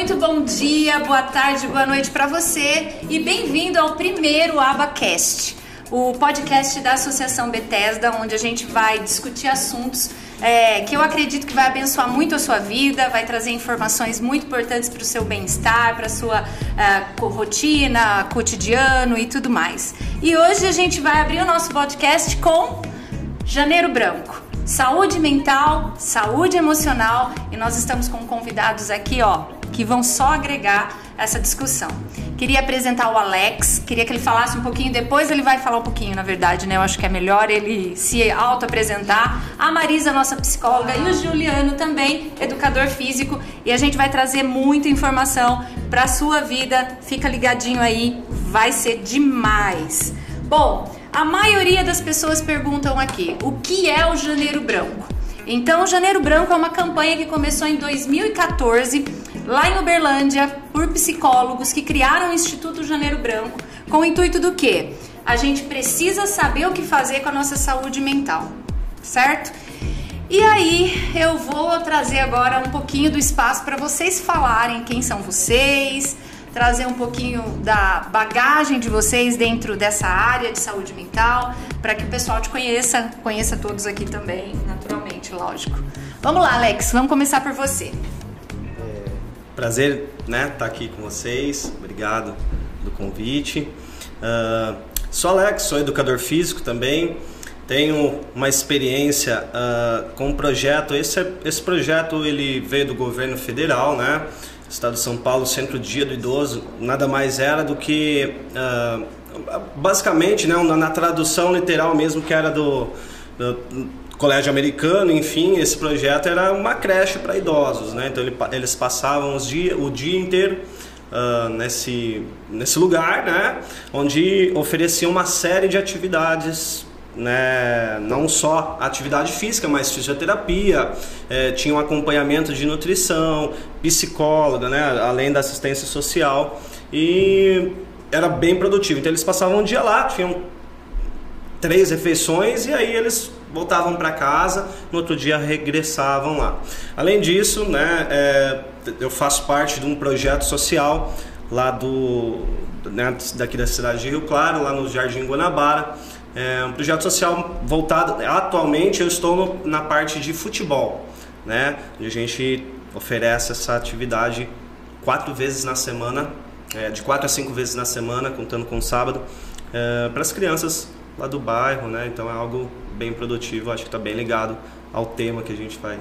muito bom dia, boa tarde, boa noite para você e bem-vindo ao primeiro Abacast, o podcast da Associação Bethesda, onde a gente vai discutir assuntos é, que eu acredito que vai abençoar muito a sua vida, vai trazer informações muito importantes para o seu bem-estar, para a sua uh, rotina, cotidiano e tudo mais. E hoje a gente vai abrir o nosso podcast com Janeiro Branco. Saúde mental, saúde emocional e nós estamos com convidados aqui, ó, que vão só agregar essa discussão. Queria apresentar o Alex, queria que ele falasse um pouquinho, depois ele vai falar um pouquinho, na verdade, né? Eu acho que é melhor ele se auto-apresentar. A Marisa, nossa psicóloga, e o Juliano também, educador físico, e a gente vai trazer muita informação para sua vida. Fica ligadinho aí, vai ser demais. Bom, a maioria das pessoas perguntam aqui: o que é o Janeiro Branco? Então, o Janeiro Branco é uma campanha que começou em 2014, lá em Uberlândia, por psicólogos que criaram o Instituto Janeiro Branco, com o intuito do quê? A gente precisa saber o que fazer com a nossa saúde mental, certo? E aí, eu vou trazer agora um pouquinho do espaço para vocês falarem quem são vocês, trazer um pouquinho da bagagem de vocês dentro dessa área de saúde mental, para que o pessoal te conheça, conheça todos aqui também, naturalmente, lógico. Vamos lá, Alex, vamos começar por você. É, prazer, né, estar tá aqui com vocês. Obrigado do convite. Uh, sou Alex, sou educador físico também. Tenho uma experiência uh, com um projeto. Esse, esse projeto ele veio do governo federal, né? Estado de São Paulo, Centro Dia do Idoso, nada mais era do que, uh, basicamente, né, na, na, tradução literal mesmo, que era do, do, colégio americano, enfim, esse projeto era uma creche para idosos, né? Então ele, eles passavam os dia, o dia inteiro uh, nesse, nesse lugar, né? Onde ofereciam uma série de atividades né, não só atividade física, mas fisioterapia, é, tinha um acompanhamento de nutrição, psicóloga, né, além da assistência social e era bem produtivo. Então eles passavam um dia lá, tinham três refeições e aí eles voltavam para casa, no outro dia regressavam lá. Além disso, né, é, eu faço parte de um projeto social lá do né, daqui da cidade de Rio Claro, lá no Jardim Guanabara é um projeto social voltado. Atualmente eu estou no, na parte de futebol, né? A gente oferece essa atividade quatro vezes na semana, é, de quatro a cinco vezes na semana, contando com o sábado, é, para as crianças lá do bairro, né? Então é algo bem produtivo, acho que está bem ligado ao tema que a gente vai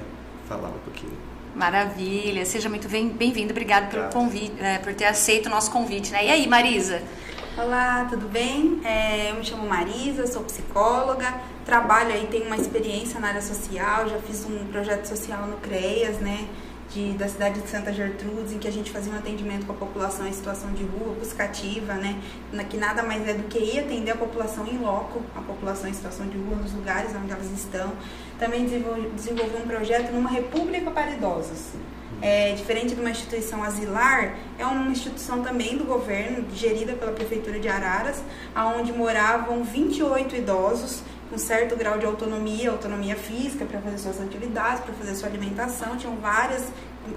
falar um pouquinho. Maravilha, seja muito bem-vindo, obrigado pelo convite, é, por ter aceito o nosso convite, né? E aí, Marisa? Olá, tudo bem? É, eu me chamo Marisa, sou psicóloga, trabalho aí, tenho uma experiência na área social, já fiz um projeto social no CREAS, né? De, da cidade de Santa Gertrudes, em que a gente fazia um atendimento com a população em situação de rua, buscativa, né? Que nada mais é do que ir atender a população em loco, a população em situação de rua, nos lugares onde elas estão. Também desenvolvi, desenvolvi um projeto numa república para idosos é, diferente de uma instituição asilar, é uma instituição também do governo, gerida pela Prefeitura de Araras, onde moravam 28 idosos com certo grau de autonomia, autonomia física para fazer suas atividades, para fazer sua alimentação, tinham várias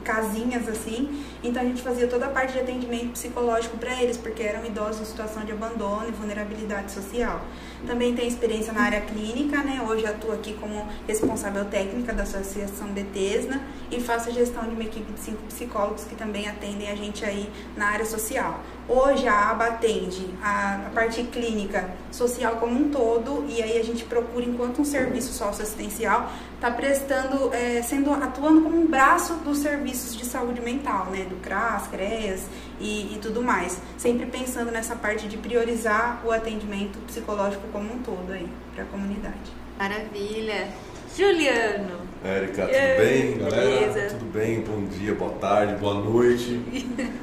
casinhas assim. Então a gente fazia toda a parte de atendimento psicológico para eles, porque eram idosos em situação de abandono e vulnerabilidade social. Também tenho experiência na área clínica, né? Hoje atuo aqui como responsável técnica da Associação Betesna e faço a gestão de uma equipe de cinco psicólogos que também atendem a gente aí na área social. Hoje a aba atende a, a parte clínica social como um todo e aí a gente procura enquanto um serviço socioassistencial está prestando, é, sendo atuando como um braço dos serviços de saúde mental, né, do CRAS, CREAS e, e tudo mais, sempre pensando nessa parte de priorizar o atendimento psicológico como um todo aí para a comunidade. Maravilha. Juliano. Érica, tudo bem, galera? Beleza. Tudo bem? Bom dia, boa tarde, boa noite.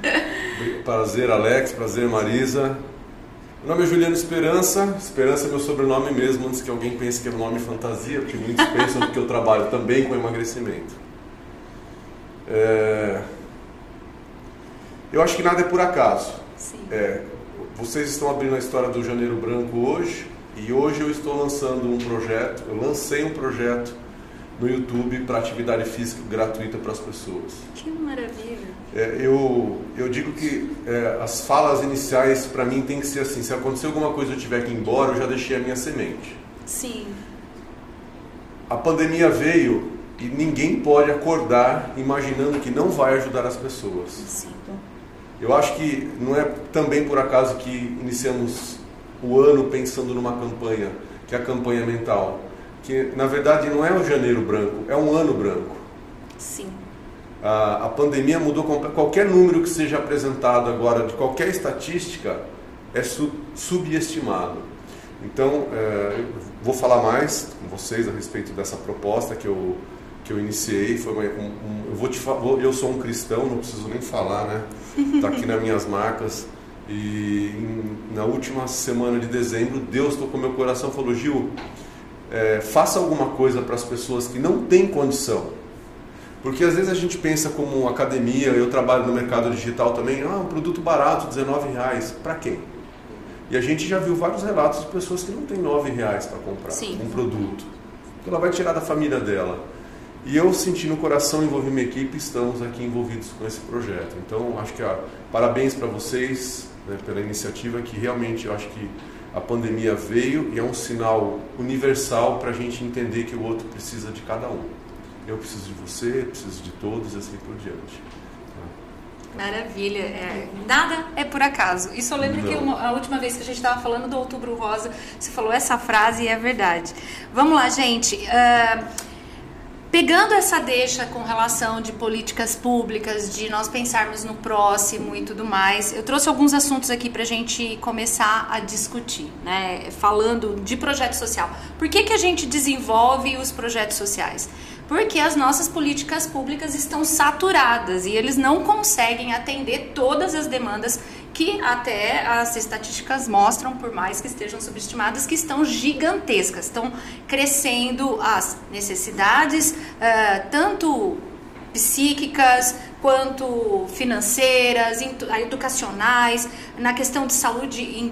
prazer, Alex, prazer, Marisa. Meu nome é Juliano Esperança. Esperança é meu sobrenome mesmo, antes que alguém pense que é um nome fantasia, porque muitos pensam que eu trabalho também com emagrecimento. É... Eu acho que nada é por acaso. É, vocês estão abrindo a história do Janeiro Branco hoje, e hoje eu estou lançando um projeto, eu lancei um projeto no YouTube para atividade física gratuita para as pessoas. Que maravilha! É, eu, eu digo que é, as falas iniciais para mim tem que ser assim: se acontecer alguma coisa e eu tiver que ir embora, eu já deixei a minha semente. Sim. A pandemia veio e ninguém pode acordar imaginando que não vai ajudar as pessoas. Sim. Eu acho que não é também por acaso que iniciamos o ano pensando numa campanha, que é a campanha mental que na verdade não é um janeiro branco, é um ano branco. Sim. A, a pandemia mudou qualquer número que seja apresentado agora de qualquer estatística é sub, subestimado. Então, é, vou falar mais com vocês a respeito dessa proposta que eu que eu iniciei. Foi uma, um, um, eu vou te vou, eu sou um cristão, não preciso nem falar, né? Está aqui nas minhas marcas. E em, na última semana de dezembro, Deus tocou meu coração e falou: Gil, é, faça alguma coisa para as pessoas que não têm condição. Porque às vezes a gente pensa como academia, eu trabalho no mercado digital também, ah, um produto barato, 19 reais, para quem? E a gente já viu vários relatos de pessoas que não têm 9 reais para comprar Sim. um produto. Que ela vai tirar da família dela. E eu senti no coração, envolvi minha equipe, estamos aqui envolvidos com esse projeto. Então, acho que ó, parabéns para vocês né, pela iniciativa, que realmente eu acho que a pandemia veio e é um sinal universal para a gente entender que o outro precisa de cada um. Eu preciso de você, preciso de todos e assim por diante. Maravilha. É, nada é por acaso. Isso eu lembro que uma, a última vez que a gente estava falando do Outubro Rosa, você falou essa frase e é verdade. Vamos lá, gente. Uh, Pegando essa deixa com relação de políticas públicas, de nós pensarmos no próximo e tudo mais, eu trouxe alguns assuntos aqui para a gente começar a discutir, né? Falando de projeto social. Por que, que a gente desenvolve os projetos sociais? Porque as nossas políticas públicas estão saturadas e eles não conseguem atender todas as demandas que até as estatísticas mostram, por mais que estejam subestimadas, que estão gigantescas, estão crescendo as necessidades, uh, tanto psíquicas quanto financeiras, educacionais, na questão de saúde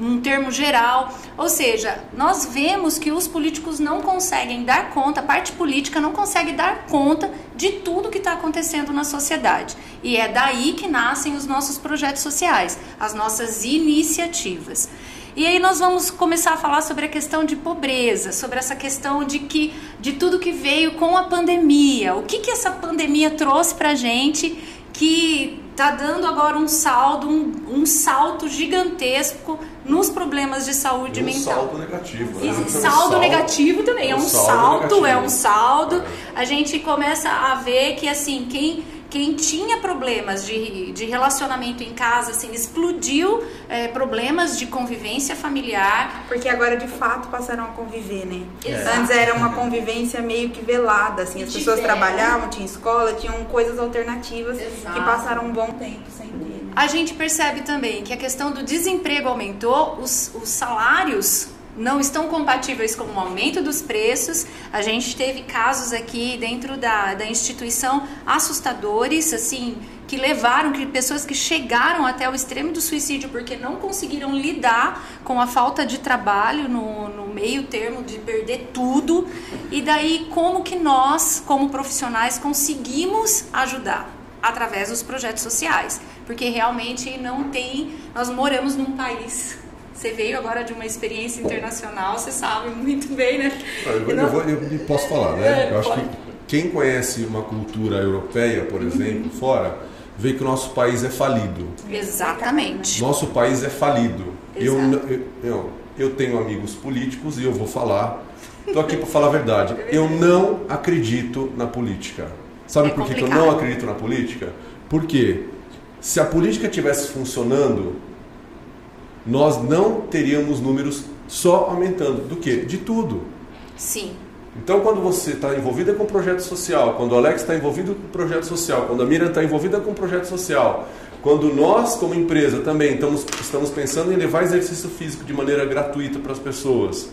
um termo geral. Ou seja, nós vemos que os políticos não conseguem dar conta, a parte política não consegue dar conta de tudo que está acontecendo na sociedade. E é daí que nascem os nossos projetos sociais, as nossas iniciativas. E aí nós vamos começar a falar sobre a questão de pobreza, sobre essa questão de que de tudo que veio com a pandemia. O que que essa pandemia trouxe para gente que está dando agora um saldo, um, um, salto gigantesco nos problemas de saúde e um mental. saldo negativo. Né? E saldo, saldo, negativo também, é, é um saldo, salto, é um saldo. A gente começa a ver que assim, quem quem tinha problemas de, de relacionamento em casa, assim, explodiu é, problemas de convivência familiar. Porque agora, de fato, passaram a conviver, né? Exato. Antes era uma convivência meio que velada, assim. As pessoas trabalhavam, tinham escola, tinham coisas alternativas Exato. que passaram um bom tempo sem ter. A gente percebe também que a questão do desemprego aumentou, os, os salários não estão compatíveis com o aumento dos preços. A gente teve casos aqui dentro da, da instituição assustadores, assim, que levaram que pessoas que chegaram até o extremo do suicídio porque não conseguiram lidar com a falta de trabalho no, no meio termo de perder tudo. E daí como que nós, como profissionais, conseguimos ajudar? Através dos projetos sociais, porque realmente não tem. Nós moramos num país você veio agora de uma experiência internacional, você sabe muito bem, né? Eu, não... eu, vou, eu posso falar, né? É, eu acho que quem conhece uma cultura europeia, por exemplo, uhum. fora, vê que o nosso país é falido. Exatamente. Nosso país é falido. Eu, eu, eu, eu tenho amigos políticos e eu vou falar. Estou aqui para falar a verdade. Eu não acredito na política. Sabe é por que eu não acredito na política? Porque se a política tivesse funcionando, nós não teríamos números só aumentando. Do que? De tudo. Sim. Então, quando você está envolvida com projeto social, quando o Alex está envolvido com projeto social, quando a Miriam está envolvida com projeto social, quando nós, como empresa, também estamos, estamos pensando em levar exercício físico de maneira gratuita para as pessoas,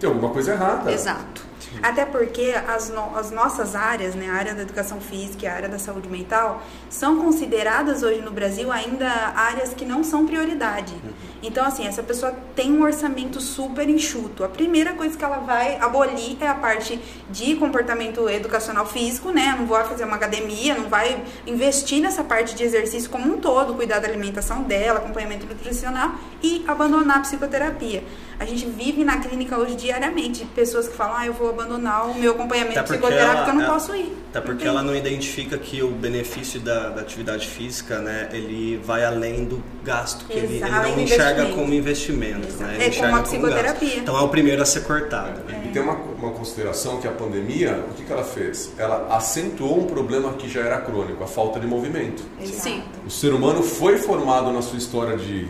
tem alguma coisa errada. Exato. Até porque as, no, as nossas áreas, né, a área da educação física e a área da saúde mental, são consideradas hoje no Brasil ainda áreas que não são prioridade. Uhum. Então, assim, essa pessoa tem um orçamento super enxuto. A primeira coisa que ela vai abolir é a parte de comportamento educacional físico, né? Não vai fazer uma academia, não vai investir nessa parte de exercício como um todo, cuidar da alimentação dela, acompanhamento nutricional e abandonar a psicoterapia. A gente vive na clínica hoje diariamente pessoas que falam, ah, eu vou abandonar o meu acompanhamento psicoterápico, ela, eu não é, posso ir. Até porque não ela não identifica que o benefício da, da, atividade física, né, ele vai além do gasto, que ele, ele, não enxerga como investimento, né? Ele é como uma psicoterapia. Como então é o primeiro a ser cortado. Né? É. E tem uma, uma consideração que a pandemia, o que, que ela fez? Ela acentuou um problema que já era crônico, a falta de movimento. Sim. O ser humano foi formado na sua história de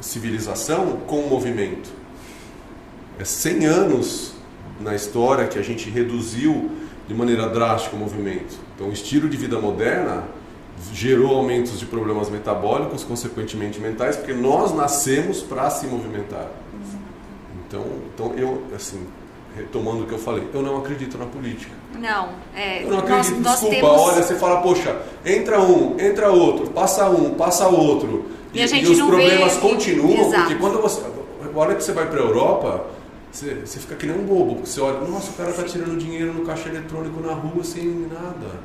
civilização com movimento. É 100 anos na história que a gente reduziu de maneira drástica o movimento. Então, o estilo de vida moderna gerou aumentos de problemas metabólicos, consequentemente mentais, porque nós nascemos para se movimentar. Então, então eu, assim, retomando o que eu falei, eu não acredito na política. Não, é. Eu não acredito, nós, desculpa, temos... olha, você fala, poxa, entra um, entra outro, passa um, passa outro. E, e, e os problemas vê... continuam, Exato. porque quando você. A hora que você vai para a Europa, você, você fica que nem um bobo, você olha, nossa, o cara tá tirando dinheiro no caixa eletrônico na rua sem nada.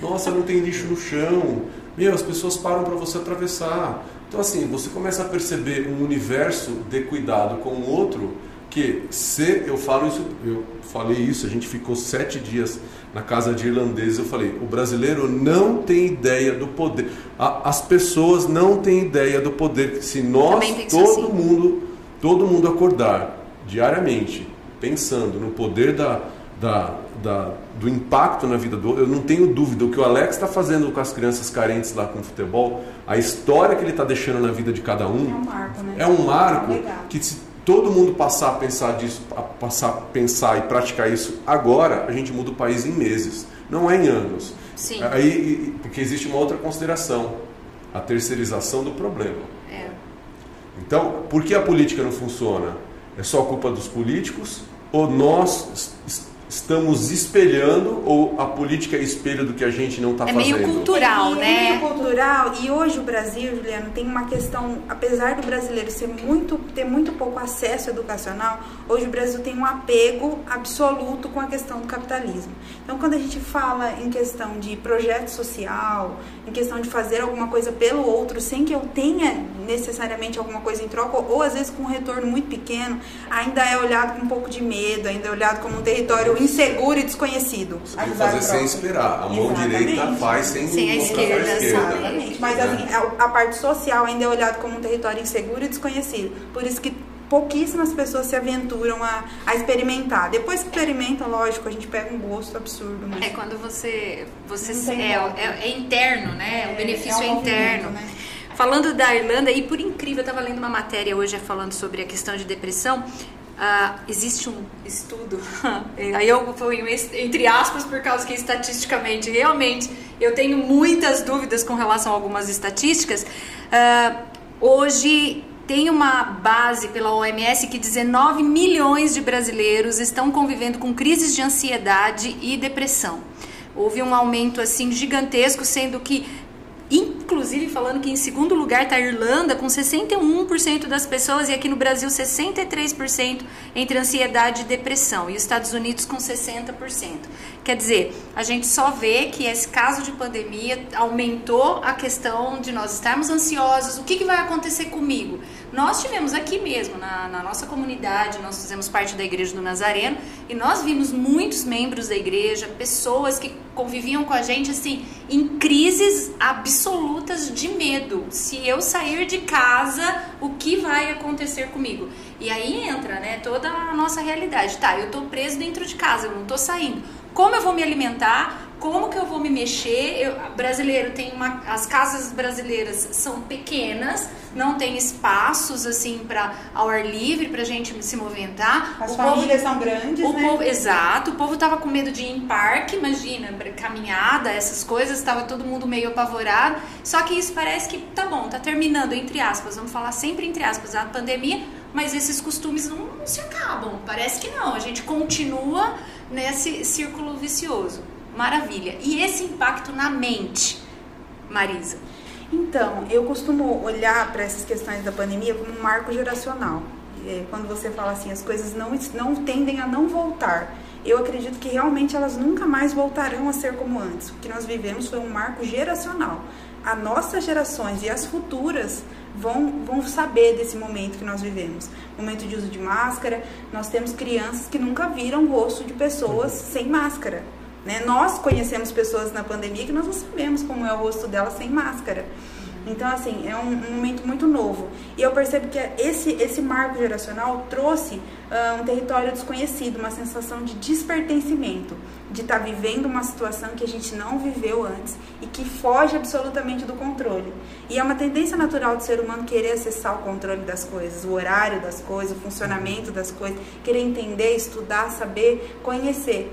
Nossa, não tem lixo no chão. Meu, as pessoas param para você atravessar. Então, assim, você começa a perceber um universo de cuidado com o outro que, se eu falo isso, eu falei isso, a gente ficou sete dias na casa de irlandeses, eu falei, o brasileiro não tem ideia do poder. as pessoas não têm ideia do poder. Se nós, todo assim. mundo, todo mundo acordar diariamente, pensando no poder da, da, da, do impacto na vida do outro, eu não tenho dúvida. O que o Alex está fazendo com as crianças carentes lá com o futebol, a história que ele está deixando na vida de cada um, é um marco, né? é um marco é que se todo mundo passar a pensar disso, a passar a pensar e praticar isso agora, a gente muda o país em meses, não é em anos. Sim. Aí, porque existe uma outra consideração, a terceirização do problema. É. Então, por que a política não funciona? É só culpa dos políticos? Ou nós estamos espelhando ou a política é espelho do que a gente não está é fazendo? É meio cultural, é, né? É meio cultural e hoje o Brasil, Juliano, tem uma questão, apesar do brasileiro ser muito, ter muito pouco acesso educacional, hoje o Brasil tem um apego absoluto com a questão do capitalismo. Então, quando a gente fala em questão de projeto social, em questão de fazer alguma coisa pelo outro sem que eu tenha necessariamente alguma coisa em troca, ou, às vezes com um retorno muito pequeno, ainda é olhado com um pouco de medo, ainda é olhado como um território inseguro e desconhecido. Você tem que fazer sem esperar. A mão Exatamente. direita faz sem, sem a esquerda. Exatamente. Mas assim, a parte social ainda é olhado como um território inseguro e desconhecido. Por isso que pouquíssimas pessoas se aventuram a, a experimentar. Depois que experimenta, lógico, a gente pega um gosto absurdo. Mas... É quando você. você se, é, é, é, interno, né? É, o benefício é, um é interno. Né? Falando da Irlanda, e por incrível, eu estava lendo uma matéria hoje falando sobre a questão de depressão. Uh, existe um estudo, aí eu fui entre aspas por causa que estatisticamente, realmente, eu tenho muitas dúvidas com relação a algumas estatísticas. Uh, hoje tem uma base pela OMS que 19 milhões de brasileiros estão convivendo com crises de ansiedade e depressão. Houve um aumento assim gigantesco, sendo que Inclusive falando que em segundo lugar está a Irlanda com 61% das pessoas e aqui no Brasil 63% entre ansiedade e depressão e os Estados Unidos com 60%. Quer dizer, a gente só vê que esse caso de pandemia aumentou a questão de nós estarmos ansiosos. O que, que vai acontecer comigo? Nós tivemos aqui mesmo, na, na, nossa comunidade, nós fizemos parte da Igreja do Nazareno e nós vimos muitos membros da igreja, pessoas que conviviam com a gente assim, em crises absolutas de medo. Se eu sair de casa, o que vai acontecer comigo? E aí entra, né, toda a nossa realidade. Tá, eu tô preso dentro de casa, eu não tô saindo. Como eu vou me alimentar? Como que eu vou me mexer? Eu, brasileiro tem uma, as casas brasileiras são pequenas, não tem espaços assim para ao ar livre para gente se movimentar. As o famílias povo, são grandes, o né? Povo, exato. O povo tava com medo de ir em parque, imagina, caminhada, essas coisas, estava todo mundo meio apavorado. Só que isso parece que tá bom, tá terminando entre aspas. Vamos falar sempre entre aspas a pandemia, mas esses costumes não, não se acabam. Parece que não. A gente continua nesse círculo vicioso. Maravilha. E esse impacto na mente, Marisa? Então, eu costumo olhar para essas questões da pandemia como um marco geracional. É, quando você fala assim, as coisas não, não tendem a não voltar. Eu acredito que realmente elas nunca mais voltarão a ser como antes. O que nós vivemos foi um marco geracional. As nossas gerações e as futuras vão, vão saber desse momento que nós vivemos. Momento de uso de máscara, nós temos crianças que nunca viram o rosto de pessoas sem máscara. Né? Nós conhecemos pessoas na pandemia que nós não sabemos como é o rosto delas sem máscara. Então, assim, é um, um, momento muito novo. E eu percebo que esse, esse marco geracional trouxe uh, um território desconhecido, uma sensação de despertencimento, de estar tá vivendo uma situação que a gente não viveu antes e que foge absolutamente do controle. E é uma tendência natural do ser humano querer acessar o controle das coisas, o horário das coisas, o funcionamento das coisas, querer entender, estudar, saber, conhecer.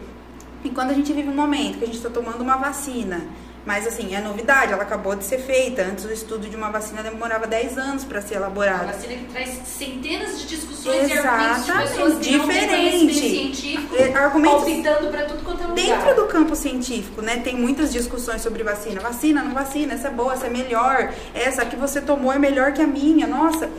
E quando a gente vive um momento que a gente está tomando uma vacina, mas assim, é novidade, ela acabou de ser feita. Antes o estudo de uma vacina demorava 10 anos para ser elaborado. Uma vacina que traz centenas de discussões Exatamente, e argumentos de pessoas diferente. científico, é, argumentos palpitando para tudo quanto é lugar. Dentro do campo científico, né, tem muitas discussões sobre vacina. Vacina, não vacina, essa é boa, essa é melhor, essa que você tomou é melhor que a minha. Nossa,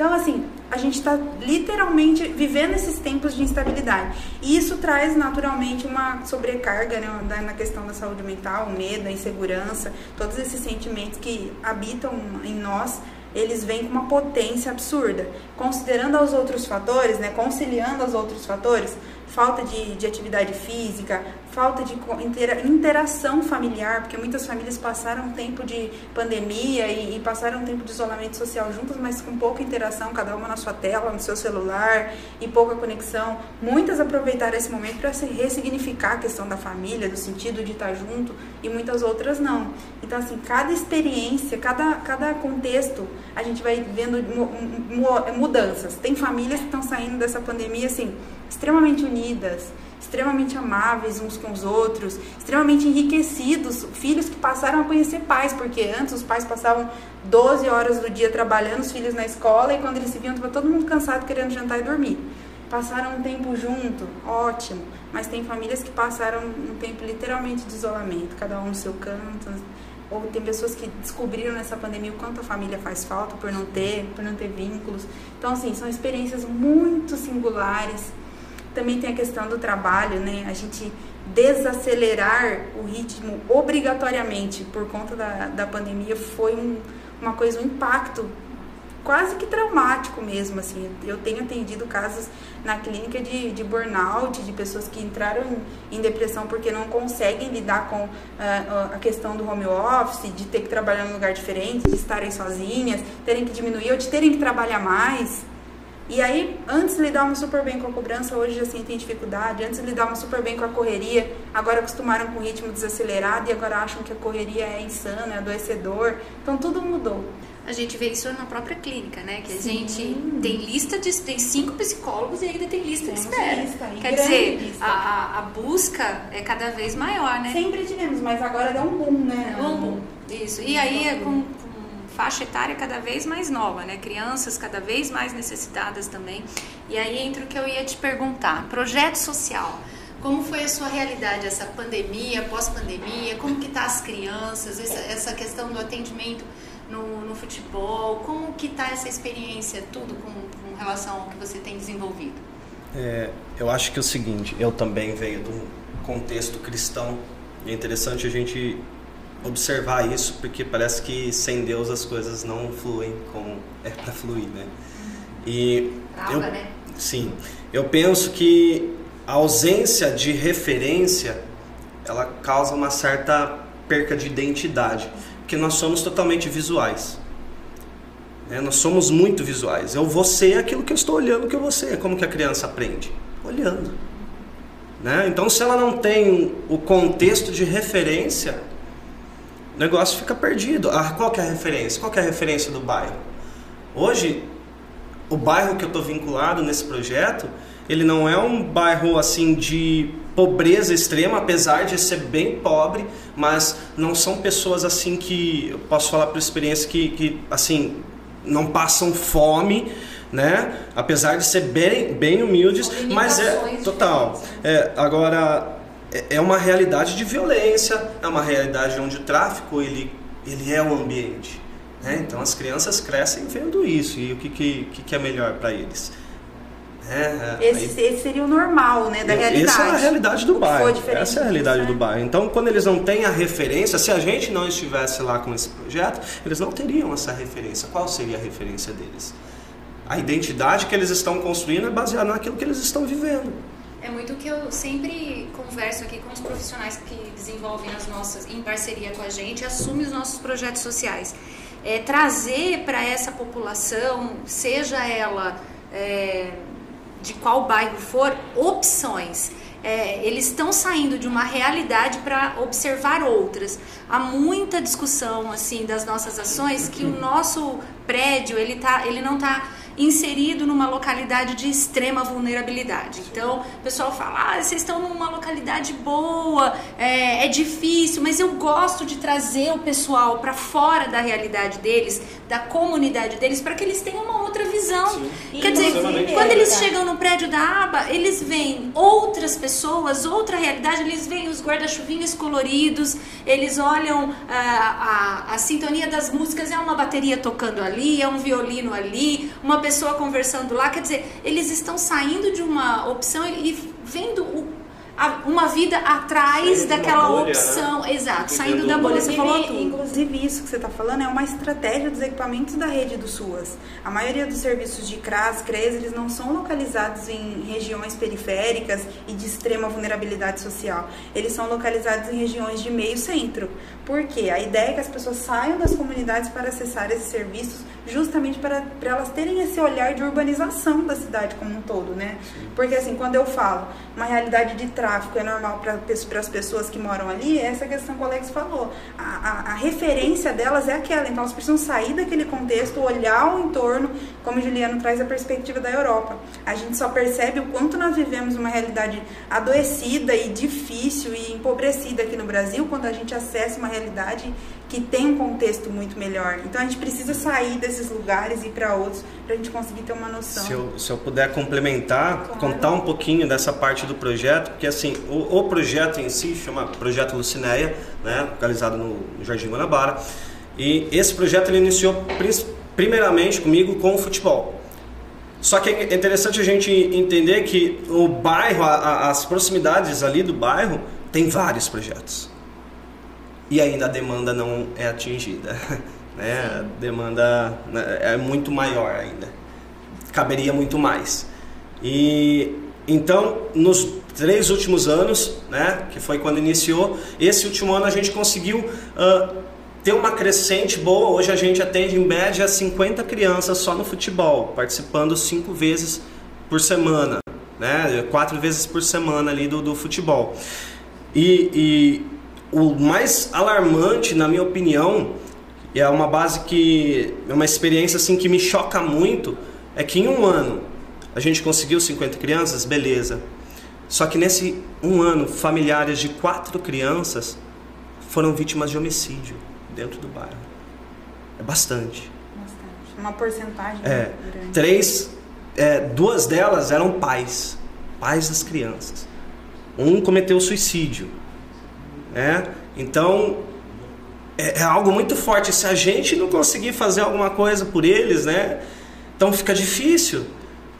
então, assim, a gente está literalmente vivendo esses tempos de instabilidade. E isso traz naturalmente uma sobrecarga né, na questão da saúde mental, o medo, a insegurança, todos esses sentimentos que habitam em nós eles vêm com uma potência absurda. Considerando os outros fatores, né, conciliando os outros fatores, falta de, de atividade física, falta de interação familiar, porque muitas famílias passaram um tempo de pandemia e, e, passaram um tempo de isolamento social juntas, mas com pouca interação, cada uma na sua tela, no seu celular e pouca conexão. Muitas aproveitaram esse momento para se ressignificar a questão da família, do sentido de estar junto, e muitas outras não. Então, assim, cada experiência, cada, cada contexto, a gente vai vendo mudanças. Tem famílias que estão saindo dessa pandemia, assim, extremamente unidas, extremamente amáveis uns com os outros, extremamente enriquecidos, filhos que passaram a conhecer pais, porque antes os pais passavam 12 horas do dia trabalhando, os filhos na escola, e quando eles se viam, estava todo mundo cansado querendo jantar e dormir. Passaram um tempo junto, ótimo, mas tem famílias que passaram um tempo literalmente de isolamento, cada um no seu canto, ou tem pessoas que descobriram nessa pandemia o quanto a família faz falta por não ter, por não ter vínculos. Então, assim, são experiências muito singulares também tem a questão do trabalho, né? A gente desacelerar o ritmo obrigatoriamente por conta da, da pandemia foi um, uma coisa, um impacto quase que traumático mesmo, assim. Eu tenho atendido casos na clínica de, de burnout, de pessoas que entraram em, em depressão porque não conseguem lidar com uh, a questão do home office, de ter que trabalhar em um lugar diferente, de estarem sozinhas, terem que diminuir ou de terem que trabalhar mais. E aí, antes lidavam super bem com a cobrança, hoje já sentem dificuldade. Antes lidavam super bem com a correria, agora acostumaram com o ritmo desacelerado e agora acham que a correria é insana, é adoecedor. Então, tudo mudou. A gente vê isso na própria clínica, né? Que a Sim. gente tem lista de tem cinco psicólogos e ainda tem lista de espera. Lista, Quer dizer, a, a, busca é cada vez maior, né? Sempre tivemos, mas agora dá um boom, né? Um boom. Isso. E aí, é com, faixa etária cada vez mais nova, né? Crianças cada vez mais necessitadas também. E aí entra o que eu ia te perguntar. Projeto social. Como foi a sua realidade, essa pandemia, pós-pandemia? Como que tá as crianças? Essa, essa questão do atendimento no, no futebol? Como que tá essa experiência, tudo com, com relação ao que você tem desenvolvido? É, eu acho que é o seguinte, eu também venho um contexto cristão. E é interessante a gente observar isso, porque parece que sem Deus as coisas não fluem como é para fluir, né? E eu, né? sim, eu penso que a ausência de referência ela causa uma certa perca de identidade, porque nós somos totalmente visuais. Né? Nós somos muito visuais. Eu vou ser aquilo que eu estou olhando que eu vou ser. Como que a criança aprende? Olhando. Né? Então, se ela não tem o contexto de referência, o negócio fica perdido. Ah, qual que é a referência? Qual que é a referência do bairro? Hoje, o bairro que eu estou vinculado nesse projeto, ele não é um bairro assim de pobreza extrema, apesar de ser bem pobre, mas não são pessoas assim que eu posso falar por experiência que, que assim não passam fome, né? Apesar de ser bem, bem humildes, mas é total. É, agora é, é uma realidade de violência, é uma realidade onde o tráfico ele, ele é o ambiente. Né? Então as crianças crescem vendo isso e o que, que, que é melhor para eles? É, é, esse, aí, esse, seria o normal, né, da realidade. Essa é a realidade do bairro. Essa é a realidade do né? bairro. Então, quando eles não têm a referência, se a gente não estivesse lá com esse projeto, eles não teriam essa referência. Qual seria a referência deles? A identidade que eles estão construindo é baseada naquilo que eles estão vivendo. É muito o que eu sempre converso aqui com os profissionais que desenvolvem as nossas, em parceria com a gente, assumem os nossos projetos sociais. É, trazer para essa população, seja ela é, de qual bairro for, opções. É, eles estão saindo de uma realidade para observar outras. Há muita discussão assim das nossas ações que o nosso prédio ele, tá, ele não está inserido numa localidade de extrema vulnerabilidade. Então, o pessoal fala: ah, vocês estão numa localidade boa, é, é difícil, mas eu gosto de trazer o pessoal para fora da realidade deles, da comunidade deles, para que eles tenham uma outra visão. Sim. Quer dizer, quando eles chegam no prédio da aba, eles veem outras pessoas, outra realidade, eles veem os guarda-chuvinhos coloridos, eles olham a, ah, a, a sintonia das músicas, é uma bateria tocando ali, é um violino ali, uma pessoa pessoa conversando lá, quer dizer, eles estão saindo de uma opção e vendo o uma vida atrás saindo daquela bolha, né? opção. Né? Exato, saindo da bolha. Você falou tudo. Inclusive, isso que você está falando é uma estratégia dos equipamentos da rede do SUAS. A maioria dos serviços de CRAS, CRES, eles não são localizados em regiões periféricas e de extrema vulnerabilidade social. Eles são localizados em regiões de meio centro. Por quê? A ideia é que as pessoas saiam das comunidades para acessar esses serviços justamente para, para elas terem esse olhar de urbanização da cidade como um todo, né? Porque assim, quando eu falo uma realidade de tráfico é normal para as pessoas que moram ali, é essa questão que o Alex falou. A, a, a, referência delas é aquela, então elas precisam sair daquele contexto, olhar o entorno, como o Juliano traz a perspectiva da Europa. A gente só percebe o quanto nós vivemos uma realidade adoecida e difícil e empobrecida aqui no Brasil quando a gente acessa uma realidade que tem um contexto muito melhor. Então a gente precisa sair desses lugares e para outros para a gente conseguir ter uma noção. Se eu, se eu puder complementar, claro. contar um pouquinho dessa parte do projeto, porque assim, o, o projeto em si chama Projeto Lucinéia, né, localizado no Jardim Guanabara, e esse projeto ele iniciou primeiramente comigo com o futebol. Só que é interessante a gente entender que o bairro, a, a, as proximidades ali do bairro, tem vários projetos e ainda a demanda não é atingida. Né? A demanda né, é muito maior ainda. Caberia muito mais. E então, nos três últimos anos, né, que foi quando iniciou, esse último ano a gente conseguiu uh, ter uma crescente boa. Hoje a gente atende em média 50 crianças só no futebol, participando cinco vezes por semana, né, quatro vezes por semana ali do, do futebol. E, e o mais alarmante, na minha opinião, e é uma base que é uma experiência assim que me choca muito, é que em um ano a gente conseguiu 50 crianças, beleza. Só que nesse um ano, familiares de quatro crianças foram vítimas de homicídio dentro do bairro. É bastante. Bastante. Uma porcentagem é, grande. Três, é, duas delas eram pais, pais das crianças. Um cometeu suicídio né? Então é, é, algo muito forte. Se a gente não conseguir fazer alguma coisa por eles, né? Então fica difícil.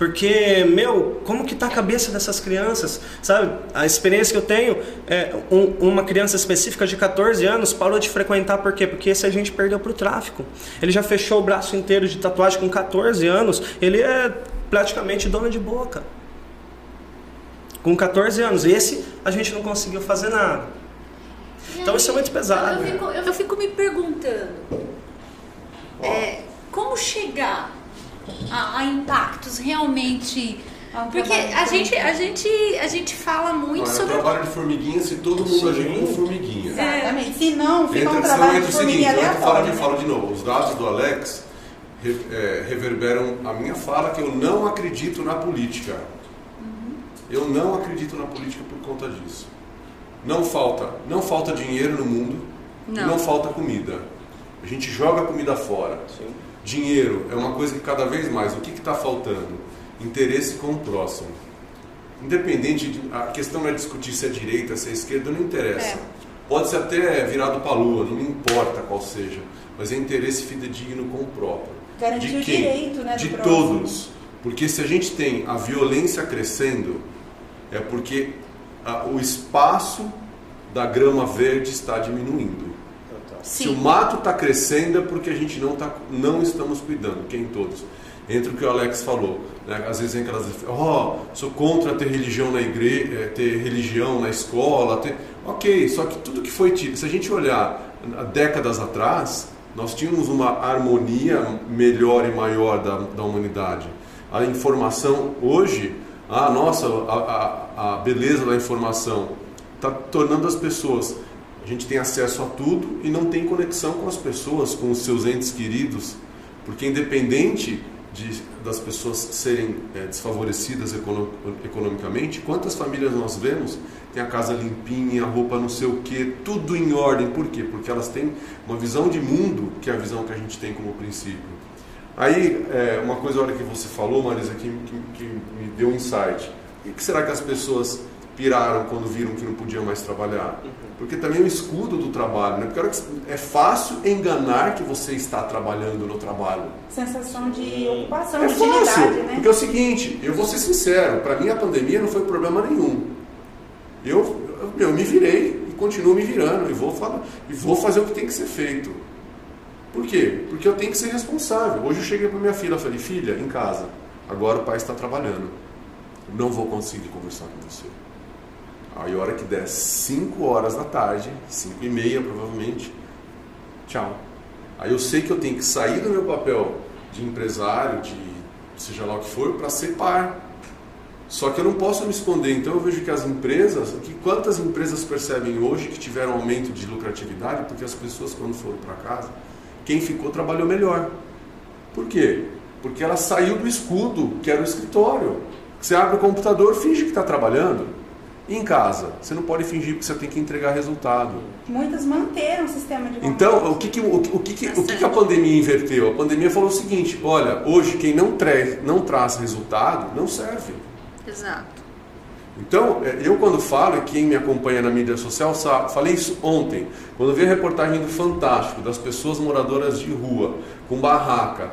Porque, meu, como que tá a cabeça dessas crianças? Sabe, a experiência que eu tenho é um, uma criança específica de 14 anos parou de frequentar, por quê? Porque esse a gente perdeu pro tráfico. Ele já fechou o braço inteiro de tatuagem com 14 anos, ele é praticamente dono de boca. Com 14 anos. Esse a gente não conseguiu fazer nada. Então isso é muito pesado. Eu, eu, fico, eu fico, me perguntando é, como chegar a, a impactos realmente. É Porque a gente, a, gente, a gente fala muito Olha, sobre. É trabalho de formiguinha se todo mundo agir com formiguinha. Exatamente. Se não, fica um trabalho de formiguinha aleatório. Fala de, fala de novo. Os dados do Alex é, reverberam a minha fala que eu não acredito na política. Uhum. Eu não acredito na política por conta disso. Não falta, não falta dinheiro no mundo, não, não falta comida. A gente joga comida fora. Sim. Dinheiro é uma coisa que cada vez mais. O que está faltando? Interesse com o próximo. Independente, de, a questão não é discutir se é direita, se é esquerda, não interessa. É. Pode ser até virado para a lua, não me importa qual seja, mas é interesse fidedigno com o próprio. Garantir de o quem? direito, né? De todos. Porque se a gente tem a violência crescendo, é porque a, o espaço da grama verde está diminuindo. Sim. Se o mato está crescendo é porque a gente não, tá, não estamos cuidando, quem todos. Entre o que o Alex falou, né? às vezes vem aquelas ó, oh, sou contra ter religião na igreja, eh, ter religião na escola, ter... ok, só que tudo que foi tido, se a gente olhar décadas atrás, nós tínhamos uma harmonia melhor e maior da, da humanidade. A informação hoje, ah, nossa, a, a, a beleza da informação está tornando as pessoas a gente tem acesso a tudo e não tem conexão com as pessoas, com os seus entes queridos, porque independente de, das pessoas serem é, desfavorecidas economicamente, quantas famílias nós vemos tem a casa limpinha, a roupa não sei o que, tudo em ordem. Por quê? Porque elas têm uma visão de mundo que é a visão que a gente tem como princípio. Aí, é, uma coisa, a hora que você falou, Marisa, que, que, que me deu um insight. O que será que as pessoas piraram quando viram que não podiam mais trabalhar? Porque também é o escudo do trabalho, né? Porque é fácil enganar que você está trabalhando no trabalho. Sensação de ocupação, é de fácil, né? Porque é o seguinte, eu vou ser sincero, para mim a pandemia não foi problema nenhum. Eu, eu me virei e continuo me virando e vou, falar, e vou fazer o que tem que ser feito. Por quê? Porque eu tenho que ser responsável. Hoje eu cheguei para minha filha e falei, filha, em casa, agora o pai está trabalhando. Não vou conseguir conversar com você. Aí a hora que der 5 horas da tarde, 5 e meia provavelmente, tchau. Aí eu sei que eu tenho que sair do meu papel de empresário, de seja lá o que for, para ser par. Só que eu não posso me esconder. Então eu vejo que as empresas, que quantas empresas percebem hoje que tiveram aumento de lucratividade porque as pessoas quando foram para casa, quem ficou trabalhou melhor. Por quê? Porque ela saiu do escudo, que era o escritório. Você abre o computador, finge que está trabalhando em casa, você não pode fingir que você tem que entregar resultado. Muitas manteram o sistema de Então, o que, que, o, o, que, que, o que, que a pandemia inverteu? A pandemia falou o seguinte: olha, hoje quem não, traz, não traz resultado não serve. Exato. Então, é, eu quando falo, e quem me acompanha na mídia social sabe, falei isso ontem, quando vi a reportagem do Fantástico, das pessoas moradoras de rua, com barraca,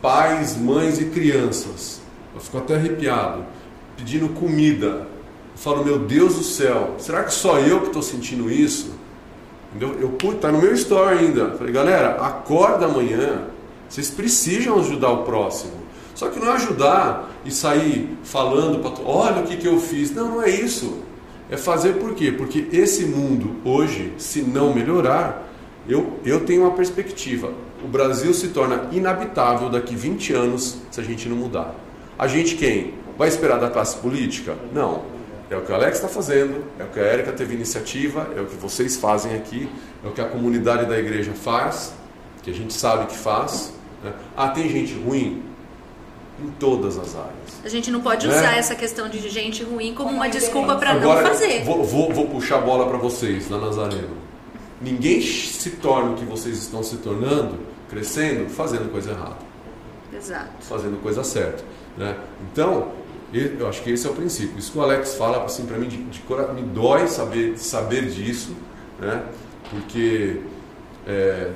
pais, mães e crianças, eu fico até arrepiado, pedindo comida, falo, meu Deus do céu, será que só eu que estou sentindo isso? Entendeu? Eu, puta, tá no meu story ainda. Falei, galera, acorda amanhã, vocês precisam ajudar o próximo. Só que não é ajudar e sair falando para olha o que, que eu fiz. Não, não é isso. É fazer por quê? Porque esse mundo hoje, se não melhorar, eu, eu tenho uma perspectiva. O Brasil se torna inabitável daqui 20 anos se a gente não mudar. A gente quem? Vai esperar da classe política? Não. É o que o Alex está fazendo, é o que a Érica teve iniciativa, é o que vocês fazem aqui, é o que a comunidade da igreja faz, que a gente sabe que faz. Né? Ah, tem gente ruim? Em todas as áreas. A gente não pode né? usar essa questão de gente ruim como uma desculpa para não fazer. Vou, vou, vou puxar a bola para vocês, lá Nazareno. Ninguém se torna o que vocês estão se tornando, crescendo, fazendo coisa errada. Exato. Fazendo coisa certa. Né? Então, eu acho que esse é o princípio. Isso que o Alex fala assim para mim, de, de, me dói saber, saber disso, né? porque é,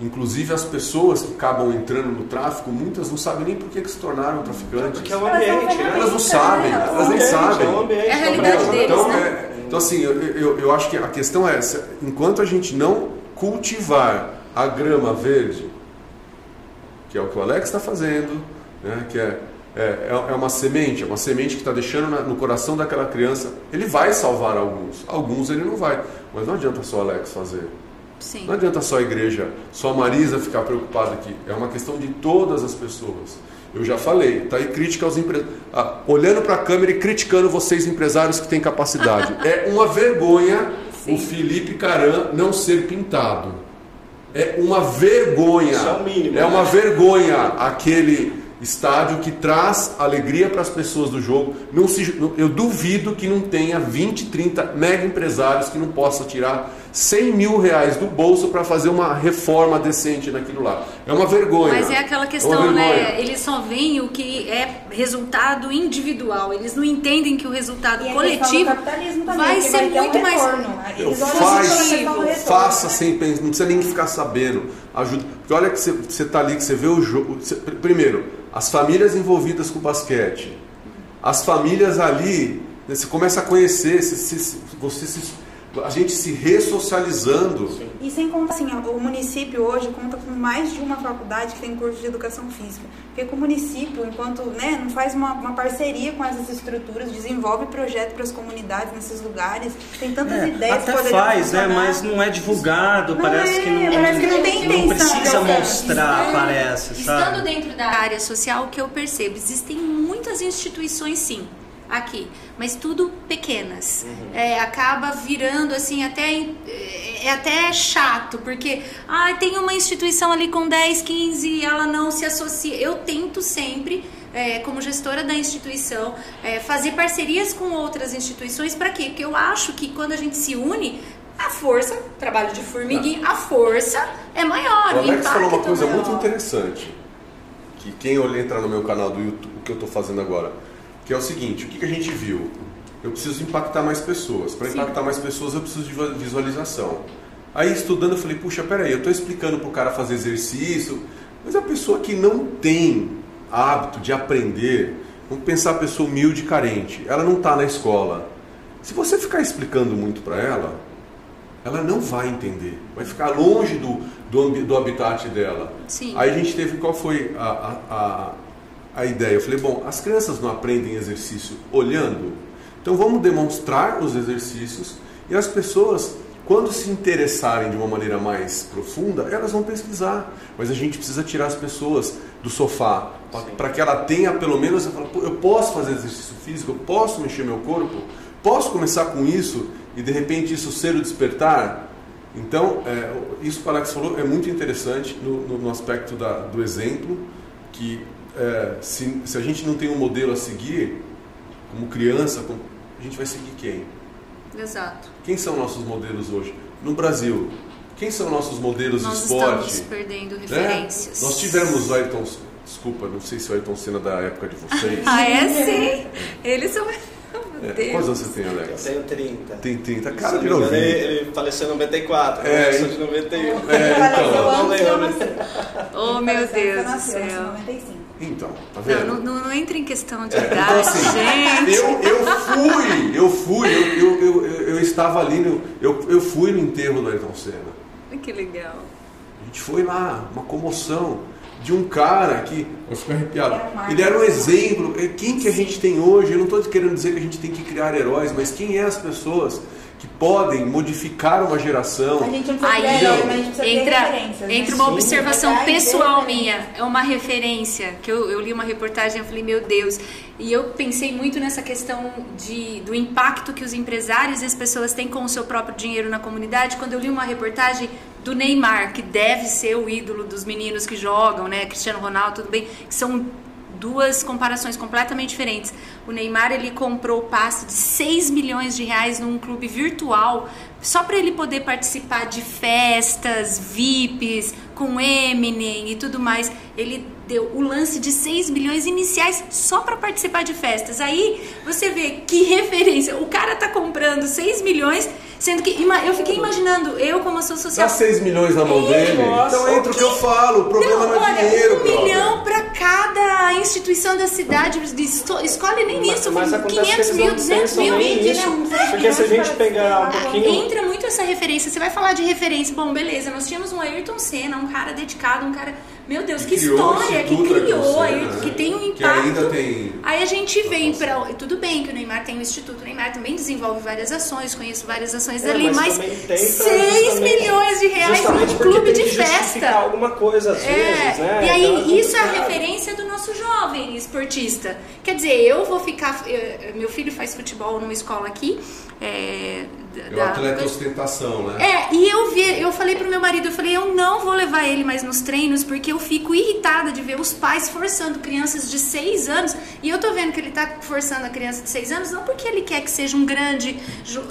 inclusive as pessoas que acabam entrando no tráfico, muitas não sabem nem por que, que se tornaram traficantes. Porque é o ambiente, né? Elas não sabem, elas nem sabem. É, ambiente, é a realidade deles, então, né? É, então assim, eu, eu, eu acho que a questão é essa, enquanto a gente não cultivar a grama verde, que é o que o Alex está fazendo, né? que é é, é, é uma semente, é uma semente que está deixando no coração daquela criança. Ele vai salvar alguns, alguns ele não vai. Mas não adianta só Alex fazer. Sim. Não adianta só a igreja, só a Marisa ficar preocupada aqui. É uma questão de todas as pessoas. Eu já falei, tá aí crítica aos empresários. Ah, olhando para a câmera e criticando vocês, empresários que têm capacidade. é uma vergonha Sim. o Felipe Caran não ser pintado. É uma vergonha. Isso é o mínimo. É uma né? vergonha aquele estádio que traz alegria para as pessoas do jogo. Não se, eu duvido que não tenha 20, 30 mega empresários que não possam tirar 100 mil reais do bolso para fazer uma reforma decente naquilo lá. É uma vergonha. Mas é aquela é questão, é né? Eles só veem o que é resultado individual. Eles não entendem que o resultado e coletivo também, vai ser vai muito um mais Eles faz, faça sem pensar, não precisa nem ficar sabendo. Ajuda. Porque olha que você está ali, que você vê o jogo. Você, primeiro, as famílias envolvidas com o basquete. As famílias ali, né, você começa a conhecer, você, você se a gente se ressocializando. Sim. E sem contar, assim, o município hoje conta com mais de uma faculdade que tem curso de educação física. Porque o município, enquanto né, não faz uma, uma parceria com essas estruturas, desenvolve projeto para as comunidades nesses lugares, tem tantas é, ideias até faz, né, mas não é divulgado, não parece, é, que não, parece que não tem intenção. Não precisa mostrar, estando, parece, sabe? Estando dentro da área social, o que eu percebo, existem muitas instituições, sim, aqui, mas tudo pequenas. Uhum. É, acaba virando assim até é, é até chato, porque ah, tem uma instituição ali com 10, 15, ela não se associa. Eu tento sempre é, como gestora da instituição, é, fazer parcerias com outras instituições, para quê? Porque eu acho que quando a gente se une, a força, trabalho de formiguinha, a força é maior. O Alex falou uma coisa maior. muito interessante, que quem olhar entrar no meu canal do YouTube, o que eu estou fazendo agora, que é o seguinte, o que, que a gente viu? Eu preciso impactar mais pessoas. Para impactar mais pessoas, eu preciso de visualização. Aí, estudando, eu falei, puxa, peraí, eu estou explicando para o cara fazer exercício, mas a pessoa que não tem hábito de aprender, vamos pensar a pessoa humilde e carente, ela não está na escola. Se você ficar explicando muito para ela, ela não vai entender, vai ficar longe do, do, do habitat dela. Sim. Aí a gente teve, qual foi a, a, a a ideia. Eu falei, bom, as crianças não aprendem exercício olhando, então vamos demonstrar os exercícios e as pessoas, quando se interessarem de uma maneira mais profunda, elas vão pesquisar. Mas a gente precisa tirar as pessoas do sofá para que ela tenha pelo menos, eu posso fazer exercício físico, eu posso mexer meu corpo, posso começar com isso e de repente isso ser o despertar. Então, é, isso que o Alex falou é muito interessante no, no aspecto da, do exemplo, que é, se, se, a gente não tem um modelo a seguir, como criança, como, a gente vai seguir quem? Exato. Quem são nossos modelos hoje? No Brasil, quem são nossos modelos Nós de esporte? Nós estamos perdendo né? referências. Né? Nós tivemos o Ayrton, desculpa, não sei se o Ayrton Cena da época de vocês. ah, é sim. Eles são é, quantos anos você tem, Alex? Eu tenho 30. Tem 30, cara de novinho. Ele, ele faleceu em 94, é, eu sou de 91. É, então. Não lembro. Oh, meu Deus do céu. Então, tá vendo? Não, não, não entra em questão de é, então, idade, então, assim, gente. Eu, eu fui, eu fui, eu, eu, eu, eu, estava ali, no, eu, eu fui no enterro do Ayrton Senna. Que legal. A gente foi lá, uma comoção de um cara que, eu fico arrepiado, ele era um exemplo, é, quem que a gente tem hoje, eu não estou querendo dizer que a gente tem que criar heróis, mas quem é as pessoas que podem modificar uma geração. A gente não Aí, mas a gente entra, né? entra uma Sim, observação pessoal minha, é uma referência, que eu, eu li uma reportagem e falei, meu Deus, e eu pensei muito nessa questão de, do impacto que os empresários e as pessoas têm com o seu próprio dinheiro na comunidade, quando eu li uma reportagem do Neymar, que deve ser o ídolo dos meninos que jogam, né? Cristiano Ronaldo, tudo bem, que são duas comparações completamente diferentes. O Neymar ele comprou o passe de 6 milhões de reais num clube virtual só para ele poder participar de festas, VIPs, com Eminem e tudo mais. Ele deu o lance de 6 milhões iniciais só para participar de festas. Aí você vê que referência. O cara tá comprando 6 milhões Sendo que eu fiquei imaginando, eu como sou social. Dá 6 milhões na mão dele. Então entra o que eu falo, o problema não, não é olha, dinheiro. Um brother. milhão para cada instituição da cidade. Escolhe nem mas, isso, mas 500 mil, 200 mil. Isso, porque se a gente pegar um pouquinho. Entra muito essa referência. Você vai falar de referência. Bom, beleza, nós tínhamos um Ayrton Senna, um cara dedicado, um cara meu Deus, que, que história, que criou, aí, né? que tem um impacto. Que ainda tem. Aí a gente vem para. Tudo bem que o Neymar tem um instituto, o Neymar também desenvolve várias ações, conheço várias ações é, ali, mas, mas 6 milhões de reais num clube de festa. alguma coisa às é, vezes, né? E aí, isso é a referência do nosso jovem esportista. Quer dizer, eu vou ficar. Eu, meu filho faz futebol numa escola aqui. É, é o atleta ostentação, né? É, e eu vi, eu falei pro meu marido, eu falei, eu não vou levar levar ele mais nos treinos, porque eu fico irritada de ver os pais forçando crianças de 6 anos. E eu tô vendo que ele tá forçando a criança de 6 anos, não porque ele quer que seja um grande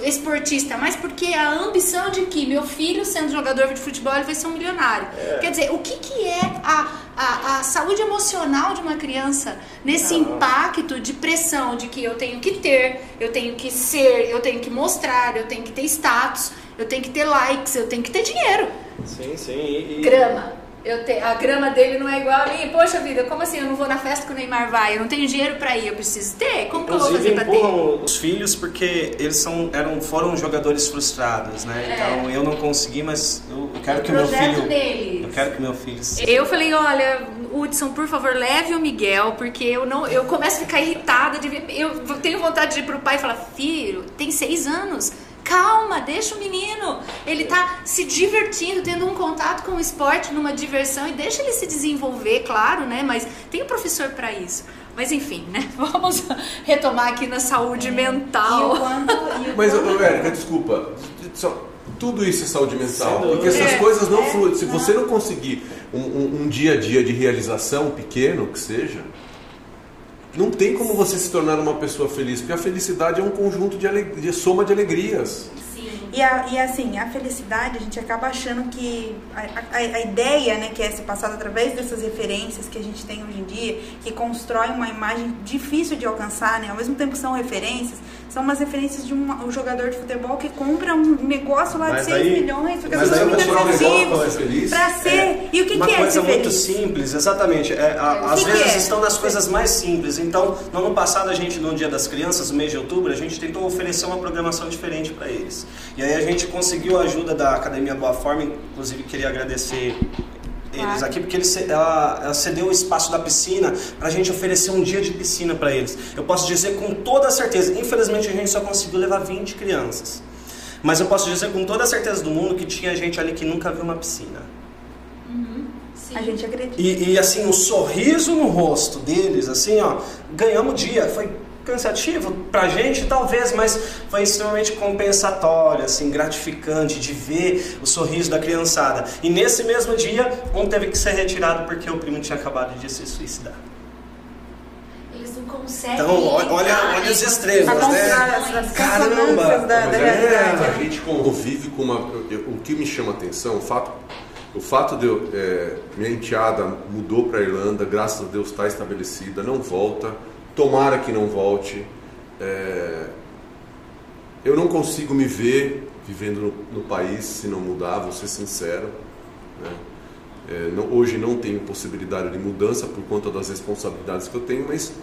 esportista, mas porque a ambição de que meu filho, sendo jogador de futebol, ele vai ser um milionário. É. Quer dizer, o que, que é a, a, a saúde emocional de uma criança nesse não. impacto de pressão de que eu tenho que ter, eu tenho que ser, eu tenho que mostrar, eu tenho que ter status, eu tenho que ter likes, eu tenho que ter dinheiro. Sim, sim. E... Grama eu te, a grama dele não é igual a mim. Poxa vida, como assim? Eu não vou na festa que o Neymar vai? Eu não tenho dinheiro para ir, eu preciso ter? Como que eu vou fazer para ter? os filhos porque eles são, eram, foram jogadores frustrados, né? É. Então eu não consegui, mas eu, eu quero o que meu filho. Deles. Eu quero que meu filho. Eu falei, olha, Hudson, por favor, leve o Miguel, porque eu não, eu começo a ficar irritada de ver. Eu tenho vontade de ir pro pai e falar, filho, tem seis anos Calma, deixa o menino. Ele tá se divertindo, tendo um contato com o esporte numa diversão e deixa ele se desenvolver, claro, né? Mas tem um professor para isso. Mas enfim, né? Vamos retomar aqui na saúde é. mental. E quando, e Mas, quando... Érica, desculpa. Só, tudo isso é saúde mental. Porque essas é, coisas não é, fluem. Se você não conseguir um, um, um dia a dia de realização pequeno, que seja, não tem como você se tornar uma pessoa feliz, porque a felicidade é um conjunto de, de soma de alegrias. E, a, e assim, a felicidade, a gente acaba achando que a, a, a, ideia né, que é ser passada através dessas referências que a gente tem hoje em dia, que constrói uma imagem difícil de alcançar, né, ao mesmo tempo que são referências, são umas referências de um, um jogador de futebol que compra um negócio lá mas de 6 aí, milhões, porque as pessoas ficam para ser. É, e o que, uma que é coisa muito simples, exatamente. É, a, às vezes é? estão nas coisas mais simples. Então, no ano passado, a gente, no Dia das Crianças, no mês de outubro, a gente tentou oferecer uma programação diferente para eles. E aí a gente conseguiu a ajuda da Academia Boa Forma, inclusive queria agradecer eles aqui, porque eles, ela, ela cedeu o espaço da piscina para a gente oferecer um dia de piscina para eles. Eu posso dizer com toda certeza, infelizmente a gente só conseguiu levar 20 crianças. Mas eu posso dizer com toda a certeza do mundo que tinha gente ali que nunca viu uma piscina. Uhum. A gente acredita. E, e, assim, o sorriso no rosto deles, assim, ó, ganhamos dia. Foi cansativo pra gente, talvez, mas foi extremamente compensatório, assim, gratificante de ver o sorriso da criançada. E nesse mesmo dia, um teve que ser retirado porque o primo tinha acabado de se suicidar. Eles não conseguem. Então, olha, olha os extremos, né? Caramba! Da, da é, a gente convive com uma. O que me chama atenção, o fato o fato de eu, é, minha enteada mudou para a Irlanda, graças a Deus está estabelecida, não volta. Tomara que não volte. É... Eu não consigo me ver vivendo no, no, país se não mudar, vou ser sincero. Né? É, não, hoje não tenho possibilidade de mudança por conta das responsabilidades que eu tenho, mas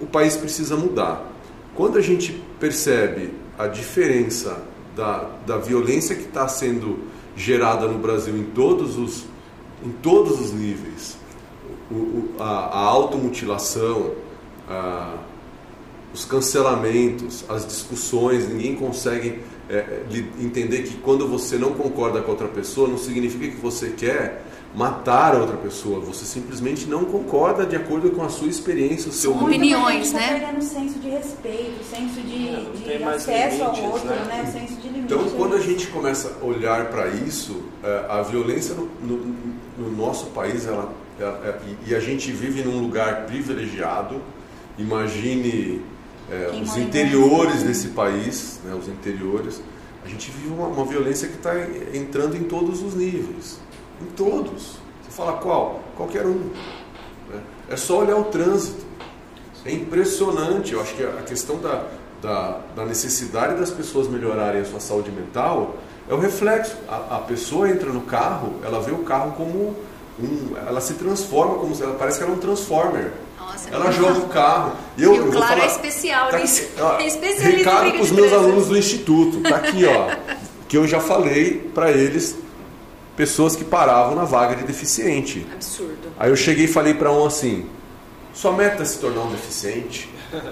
o país precisa mudar. Quando a gente percebe a diferença da, da violência que está sendo gerada no Brasil em todos os, em todos os níveis, o, o, a, a automutilação, ah, os cancelamentos, as discussões, ninguém consegue é, entender que quando você não concorda com outra pessoa, não significa que você quer matar a outra pessoa, você simplesmente não concorda de acordo com a sua experiência, o seu opiniões, tá né? perdendo senso de respeito, senso de, é, de acesso limites, ao outro, né? né? Senso de limite. Então, quando a gente começa a olhar para isso, é, a violência no, no, no nosso país, ela, ela, ela, e a gente vive num lugar privilegiado, Imagine é, os interiores desse país, né, os interiores. A gente vive uma, uma violência que está entrando em todos os níveis. Em todos. Você fala qual? Qualquer um. Né? É só olhar o trânsito. É impressionante. Eu acho que a questão da, da, da necessidade das pessoas melhorarem a sua saúde mental é o reflexo. A, a pessoa entra no carro, ela vê o carro como um. Ela se transforma, como se ela parece que ela é um transformer. Nossa, ela joga o carro. Eu, e o Clara é especial, tá, nisso. é especialista Recado para os meus alunos do instituto. Tá aqui, ó. que eu já falei para eles, pessoas que paravam na vaga de deficiente. Absurdo. Aí eu cheguei e falei para um assim: sua meta é se tornar um deficiente? Ele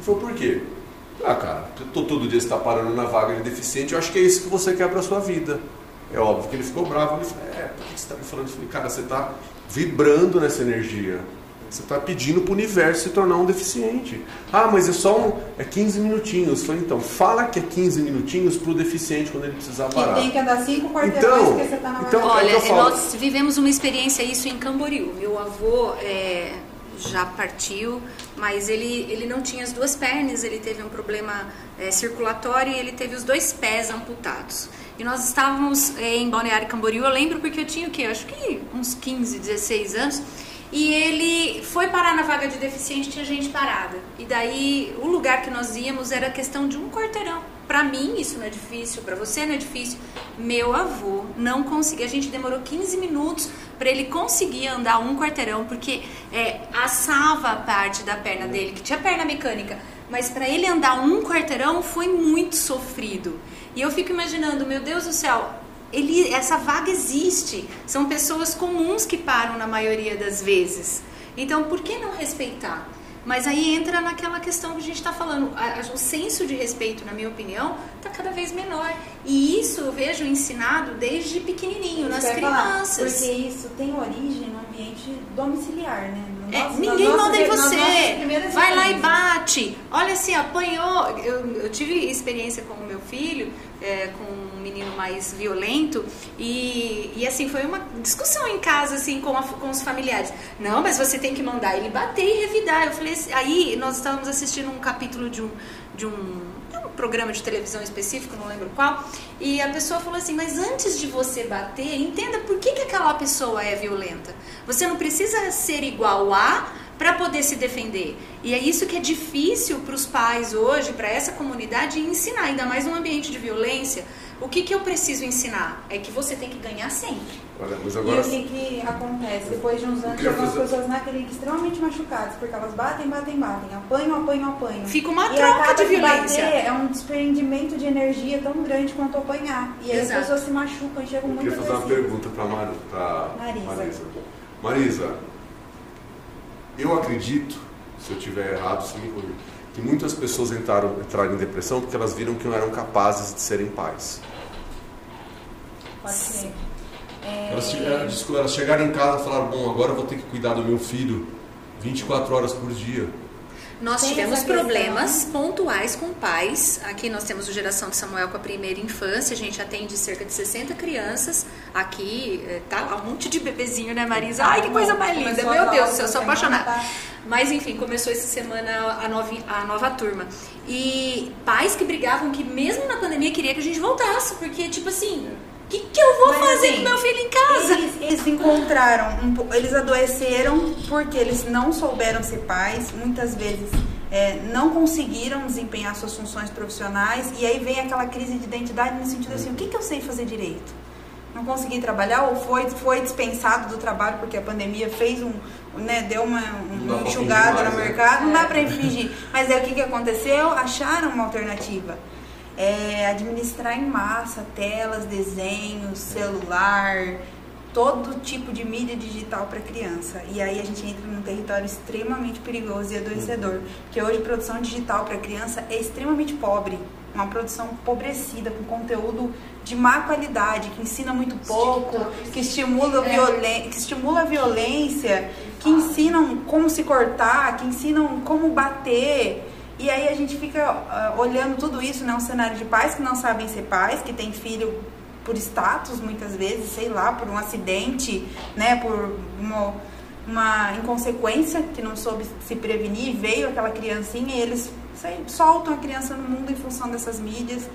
falou, por quê? Ah, cara, tô, todo dia você está parando na vaga de deficiente, eu acho que é isso que você quer para sua vida. É óbvio que ele ficou bravo. Ele falou, é, por que você está me falando isso? Eu falei, cara, você está vibrando nessa energia. Você está pedindo para o universo se tornar um deficiente. Ah, mas é só um, é 15 minutinhos. Eu falei, então, fala que é 15 minutinhos para o deficiente quando ele precisar parar. Que tem que andar 5 quarteirões então, porque você está na então, Olha, é nós vivemos uma experiência isso em Camboriú. Meu avô é, já partiu, mas ele, ele não tinha as duas pernas, ele teve um problema é, circulatório e ele teve os dois pés amputados. E nós estávamos é, em Balneário Camboriú, eu lembro porque eu tinha o quê? Acho que uns 15, 16 anos. E ele foi parar na vaga de deficiente, tinha gente parada. E daí o lugar que nós íamos era questão de um quarteirão. Para mim isso não é difícil, para você não é difícil. Meu avô não conseguia, a gente demorou 15 minutos para ele conseguir andar um quarteirão, porque é, assava a parte da perna dele, que tinha perna mecânica. Mas para ele andar um quarteirão foi muito sofrido. E eu fico imaginando, meu Deus do céu, ele, essa vaga existe. São pessoas comuns que param na maioria das vezes. Então, por que não respeitar? Mas aí entra naquela questão que a gente está falando. O senso de respeito, na minha opinião, está cada vez menor. E isso eu vejo ensinado desde pequenininho, nas crianças. Falar, porque isso tem origem no ambiente domiciliar, né? É, ninguém manda em você. Vai lá e bate. Olha assim, apanhou. Eu, eu tive experiência com o meu filho, é, com menino mais violento e, e assim foi uma discussão em casa assim com, a, com os familiares não mas você tem que mandar ele bater e revidar eu falei assim, aí nós estávamos assistindo um capítulo de um de um programa de televisão específico, não lembro qual, e a pessoa falou assim: Mas antes de você bater, entenda por que, que aquela pessoa é violenta. Você não precisa ser igual a para poder se defender. E é isso que é difícil para os pais hoje, para essa comunidade, ensinar, ainda mais num ambiente de violência. O que, que eu preciso ensinar? É que você tem que ganhar sempre. Olha, mas agora... E o que, que acontece? Depois de uns anos, algumas fazer... pessoas na clínica extremamente machucadas, porque elas batem, batem, batem, apanham, apanham, apanham. Fica uma e troca de violência. Bater é um desprendimento de energia tão grande quanto apanhar. E aí Exato. as pessoas se machucam e chegam muito Eu queria fazer uma pergunta para Mar... Marisa. Marisa. Marisa, eu acredito, se eu estiver errado, se me que muitas pessoas entraram, entraram em depressão porque elas viram que não eram capazes de serem pais. Pode ser. É... Elas, elas chegaram em casa e falaram, bom, agora eu vou ter que cuidar do meu filho 24 horas por dia. Nós tivemos problemas pontuais com pais. Aqui nós temos o Geração de Samuel com a primeira infância. A gente atende cerca de 60 crianças. Aqui eh, tá um monte de bebezinho, né, Marisa? Ai, que coisa mais linda. Meu Deus, eu sou apaixonada. Mas enfim, começou essa semana a nova, a nova turma. E pais que brigavam que mesmo na pandemia queria que a gente voltasse, porque tipo assim, que, que eu vou Mas, fazer assim, com meu filho em casa? Eles, eles encontraram, um, eles adoeceram porque eles não souberam ser pais, muitas vezes é, não conseguiram desempenhar suas funções profissionais e aí vem aquela crise de identidade no sentido assim, o que, que eu sei fazer direito? Não consegui trabalhar ou foi, foi dispensado do trabalho porque a pandemia fez um, né, deu uma, uma enxugada no né? mercado, não dá para infringir. Mas é o que, que aconteceu? Acharam uma alternativa é, administrar em massa telas, desenhos, celular, todo tipo de mídia digital para criança. E aí a gente entra num território extremamente perigoso e adoecedor, porque hoje produção digital para criança é extremamente pobre, uma produção empobrecida com conteúdo de má qualidade, que ensina muito pouco, que estimula, é. que estimula a violência, que ensinam como se cortar, que ensinam como bater. E aí a gente fica uh, olhando tudo isso, né? Um cenário de pais que não sabem ser pais, que tem filho por status muitas vezes, sei lá, por um acidente, né? Por uma, uma inconsequência que não soube se prevenir, veio aquela criancinha e eles sei, soltam a criança no mundo em função dessas mídias.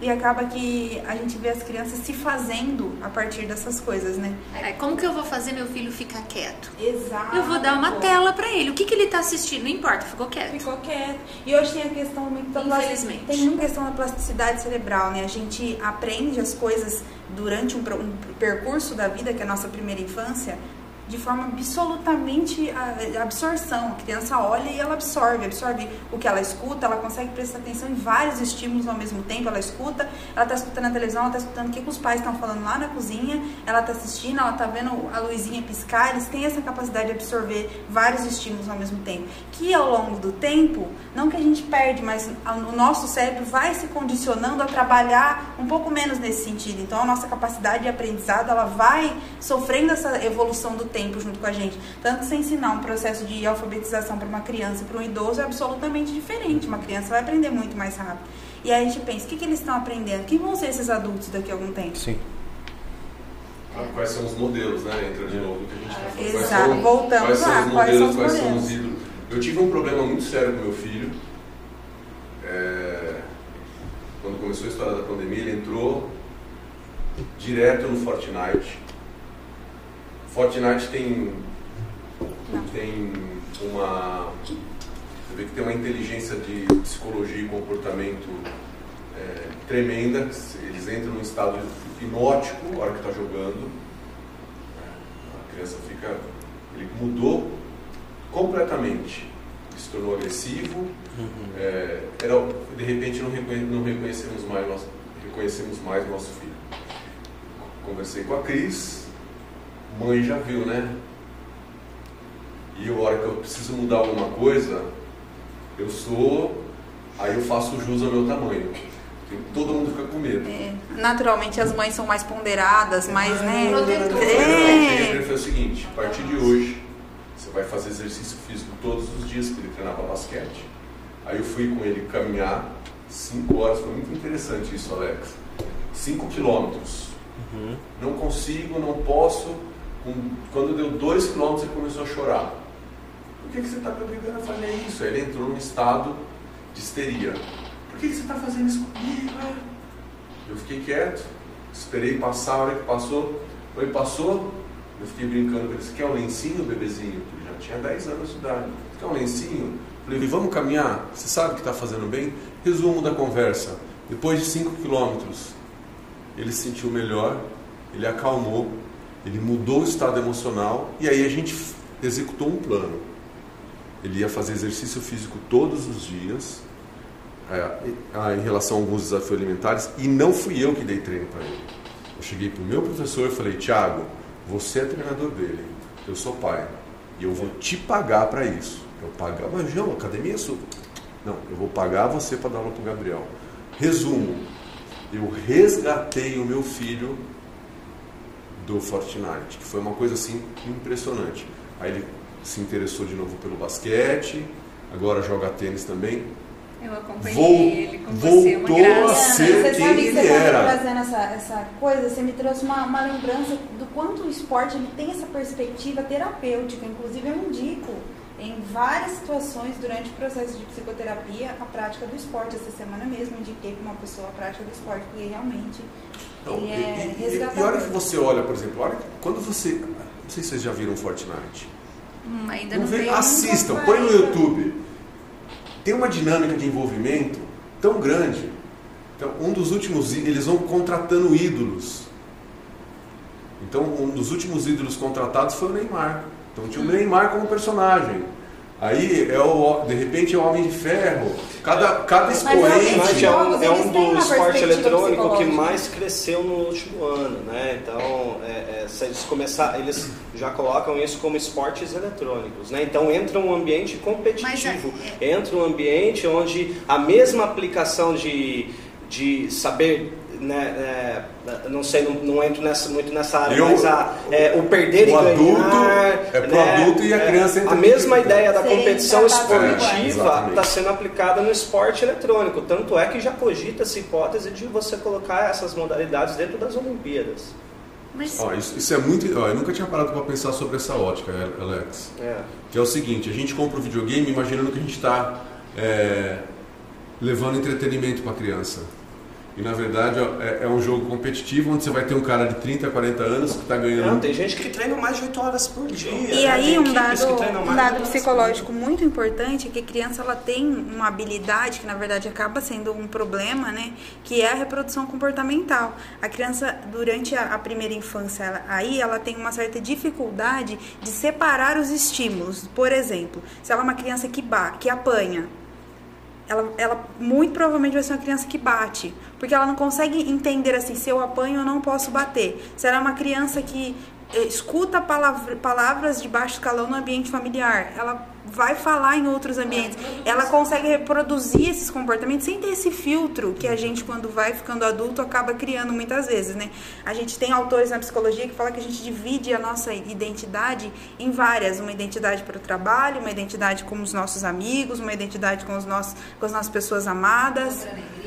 E acaba que a gente vê as crianças se fazendo a partir dessas coisas, né? É, como que eu vou fazer meu filho ficar quieto? Exato. Eu vou dar uma tela para ele. O que, que ele tá assistindo? Não importa, ficou quieto. Ficou quieto. E hoje tem a questão muito da Infelizmente. Tem uma questão da plasticidade cerebral, né? A gente aprende as coisas durante um, um percurso da vida, que é a nossa primeira infância, de forma absolutamente absorção. A criança olha e ela absorve, absorve o que ela escuta, ela consegue prestar atenção em vários estímulos ao mesmo tempo. Ela escuta, ela está escutando a televisão, ela está escutando o que, que os pais estão falando lá na cozinha, ela está assistindo, ela está vendo a luzinha piscar. Eles têm essa capacidade de absorver vários estímulos ao mesmo tempo. Que ao longo do tempo, não que a gente perde, mas o nosso cérebro vai se condicionando a trabalhar um pouco menos nesse sentido. Então a nossa capacidade de aprendizado ela vai sofrendo essa evolução do tempo tempo junto com a gente. Tanto que você ensinar um processo de alfabetização para uma criança e para um idoso é absolutamente diferente. Uma criança vai aprender muito mais rápido. E aí a gente pensa, o que, que eles estão aprendendo? Quem vão ser esses adultos daqui a algum tempo? Sim. Ah, quais são os modelos, né? Entra de novo que a gente está falando. Exato, Quais são, voltamos quais são lá, os quais modelos, são os quais são modelos? os ídolos. Eu tive um problema muito sério com meu filho. É, quando começou a história da pandemia, ele entrou direto no Fortnite. Fortnite tem, tem uma. Você vê que tem uma inteligência de psicologia e comportamento é, tremenda. Eles entram num estado hipnótico na hora que está jogando. A criança fica. Ele mudou completamente. Ele se tornou agressivo. É, era, de repente não, reconhe, não reconhecemos mais nosso, reconhecemos mais nosso filho. Conversei com a Cris, mãe já viu, né? E a hora que eu preciso mudar alguma coisa, eu sou, aí eu faço jus ao meu tamanho. Todo mundo fica com medo. É, naturalmente as mães são mais ponderadas, mais, né? Protetor. É. Ele fez o seguinte, a partir de hoje, você vai fazer exercício físico todos os dias, que ele treinava basquete. Aí eu fui com ele caminhar 5 horas, foi muito interessante isso, Alex. 5 quilômetros. Não consigo, não posso. Quando deu 2 quilômetros, ele começou a chorar. Por que, que você está brigando a fazer isso? Ele entrou num estado de histeria. Por que, que você está fazendo isso comigo? Eu fiquei quieto, esperei passar, a hora que passou, foi passou, eu fiquei brincando com ele, você quer um lencinho, bebezinho? Ele já tinha 10 anos de idade. Você quer um lencinho? Falei, vamos caminhar? Você sabe que está fazendo bem? Resumo da conversa. Depois de 5 quilômetros, ele se sentiu melhor, ele acalmou, ele mudou o estado emocional e aí a gente executou um plano. Ele ia fazer exercício físico todos os dias, é, ah, em relação a alguns desafios alimentares, e não fui eu que dei treino para ele. Eu cheguei para o meu professor e falei: Tiago, você é treinador dele, eu sou pai, e eu vou te pagar para isso. Eu pagar, mas João, academia é sua. Não, eu vou pagar você para dar aula para o Gabriel. Resumo: eu resgatei o meu filho do Fortnite, que foi uma coisa assim impressionante. Aí ele se interessou de novo pelo basquete, agora joga tênis também. Eu acompanhei Vol- ele com você, uma voltou a graça. ser você quem sabe que ele você era. tá trazendo essa, essa coisa, você me trouxe uma, uma lembrança do quanto o esporte ele tem essa perspectiva terapêutica. Inclusive, eu indico em várias situações durante o processo de psicoterapia a prática do esporte. Essa semana mesmo eu indiquei para uma pessoa a prática do esporte, porque realmente Ele e, é e, e, e hora que você olha, por exemplo, hora que- quando você. Não sei se vocês já viram Fortnite. Hum, ainda Não não assistam, põe no. YouTube. Tem uma dinâmica de envolvimento tão grande. Então, um dos últimos, eles vão contratando ídolos. Então, um dos últimos ídolos contratados foi o Neymar. Então, tinha o Neymar como personagem. Aí, é o, de repente, é o Homem de Ferro. Cada, cada expoente... é um, é um têm uma do esporte perspectiva eletrônico que mais cresceu no último ano, né? Então, é, é, se eles começar, eles já colocam isso como esportes eletrônicos, né? Então entra um ambiente competitivo, entra um ambiente onde a mesma aplicação de, de saber né, é, não sei, não, não entro nessa, muito nessa área, Eu- mas a, é, o perder o e adulto ganhar. é pro né, adulto e a é, criança entra A mesma ideia da Serem competição iguais. esportiva está sendo aplicada no esporte eletrônico. Tanto é que já cogita-se hipótese de você colocar essas modalidades dentro das Olimpíadas. Mas Ó, isso, isso é muito. Ó, eu nunca tinha parado para pensar sobre essa ótica, Alex. É. Que é o seguinte: a gente compra o videogame imaginando que a gente está levando entretenimento para a criança. E na verdade é, é um jogo competitivo onde você vai ter um cara de 30, 40 anos que está ganhando. Não, tem gente que treina mais de 8 horas por dia. E né? aí Tem um dado, um dado de 8 horas psicológico muito importante é que a criança ela tem uma habilidade que na verdade acaba sendo um problema, né? Que é a reprodução comportamental. A criança durante a, a primeira infância ela- aí ela tem uma certa dificuldade de separar os estímulos. Por exemplo, se ela é uma criança que ba que apanha, ela, ela muito provavelmente vai ser uma criança que bate, porque ela não consegue entender assim, se eu apanho eu não posso bater. Se ela é uma criança que escuta palavra, palavras de baixo escalão no ambiente familiar. Ela vai falar em outros ambientes. Ela consegue reproduzir esses comportamentos sem ter esse filtro que a gente, quando vai ficando adulto, acaba criando muitas vezes, né? A gente tem autores na psicologia que falam que a gente divide a nossa identidade em várias. Uma identidade para o trabalho, uma identidade com os nossos amigos, uma identidade com, os nossos, com as nossas pessoas amadas outra.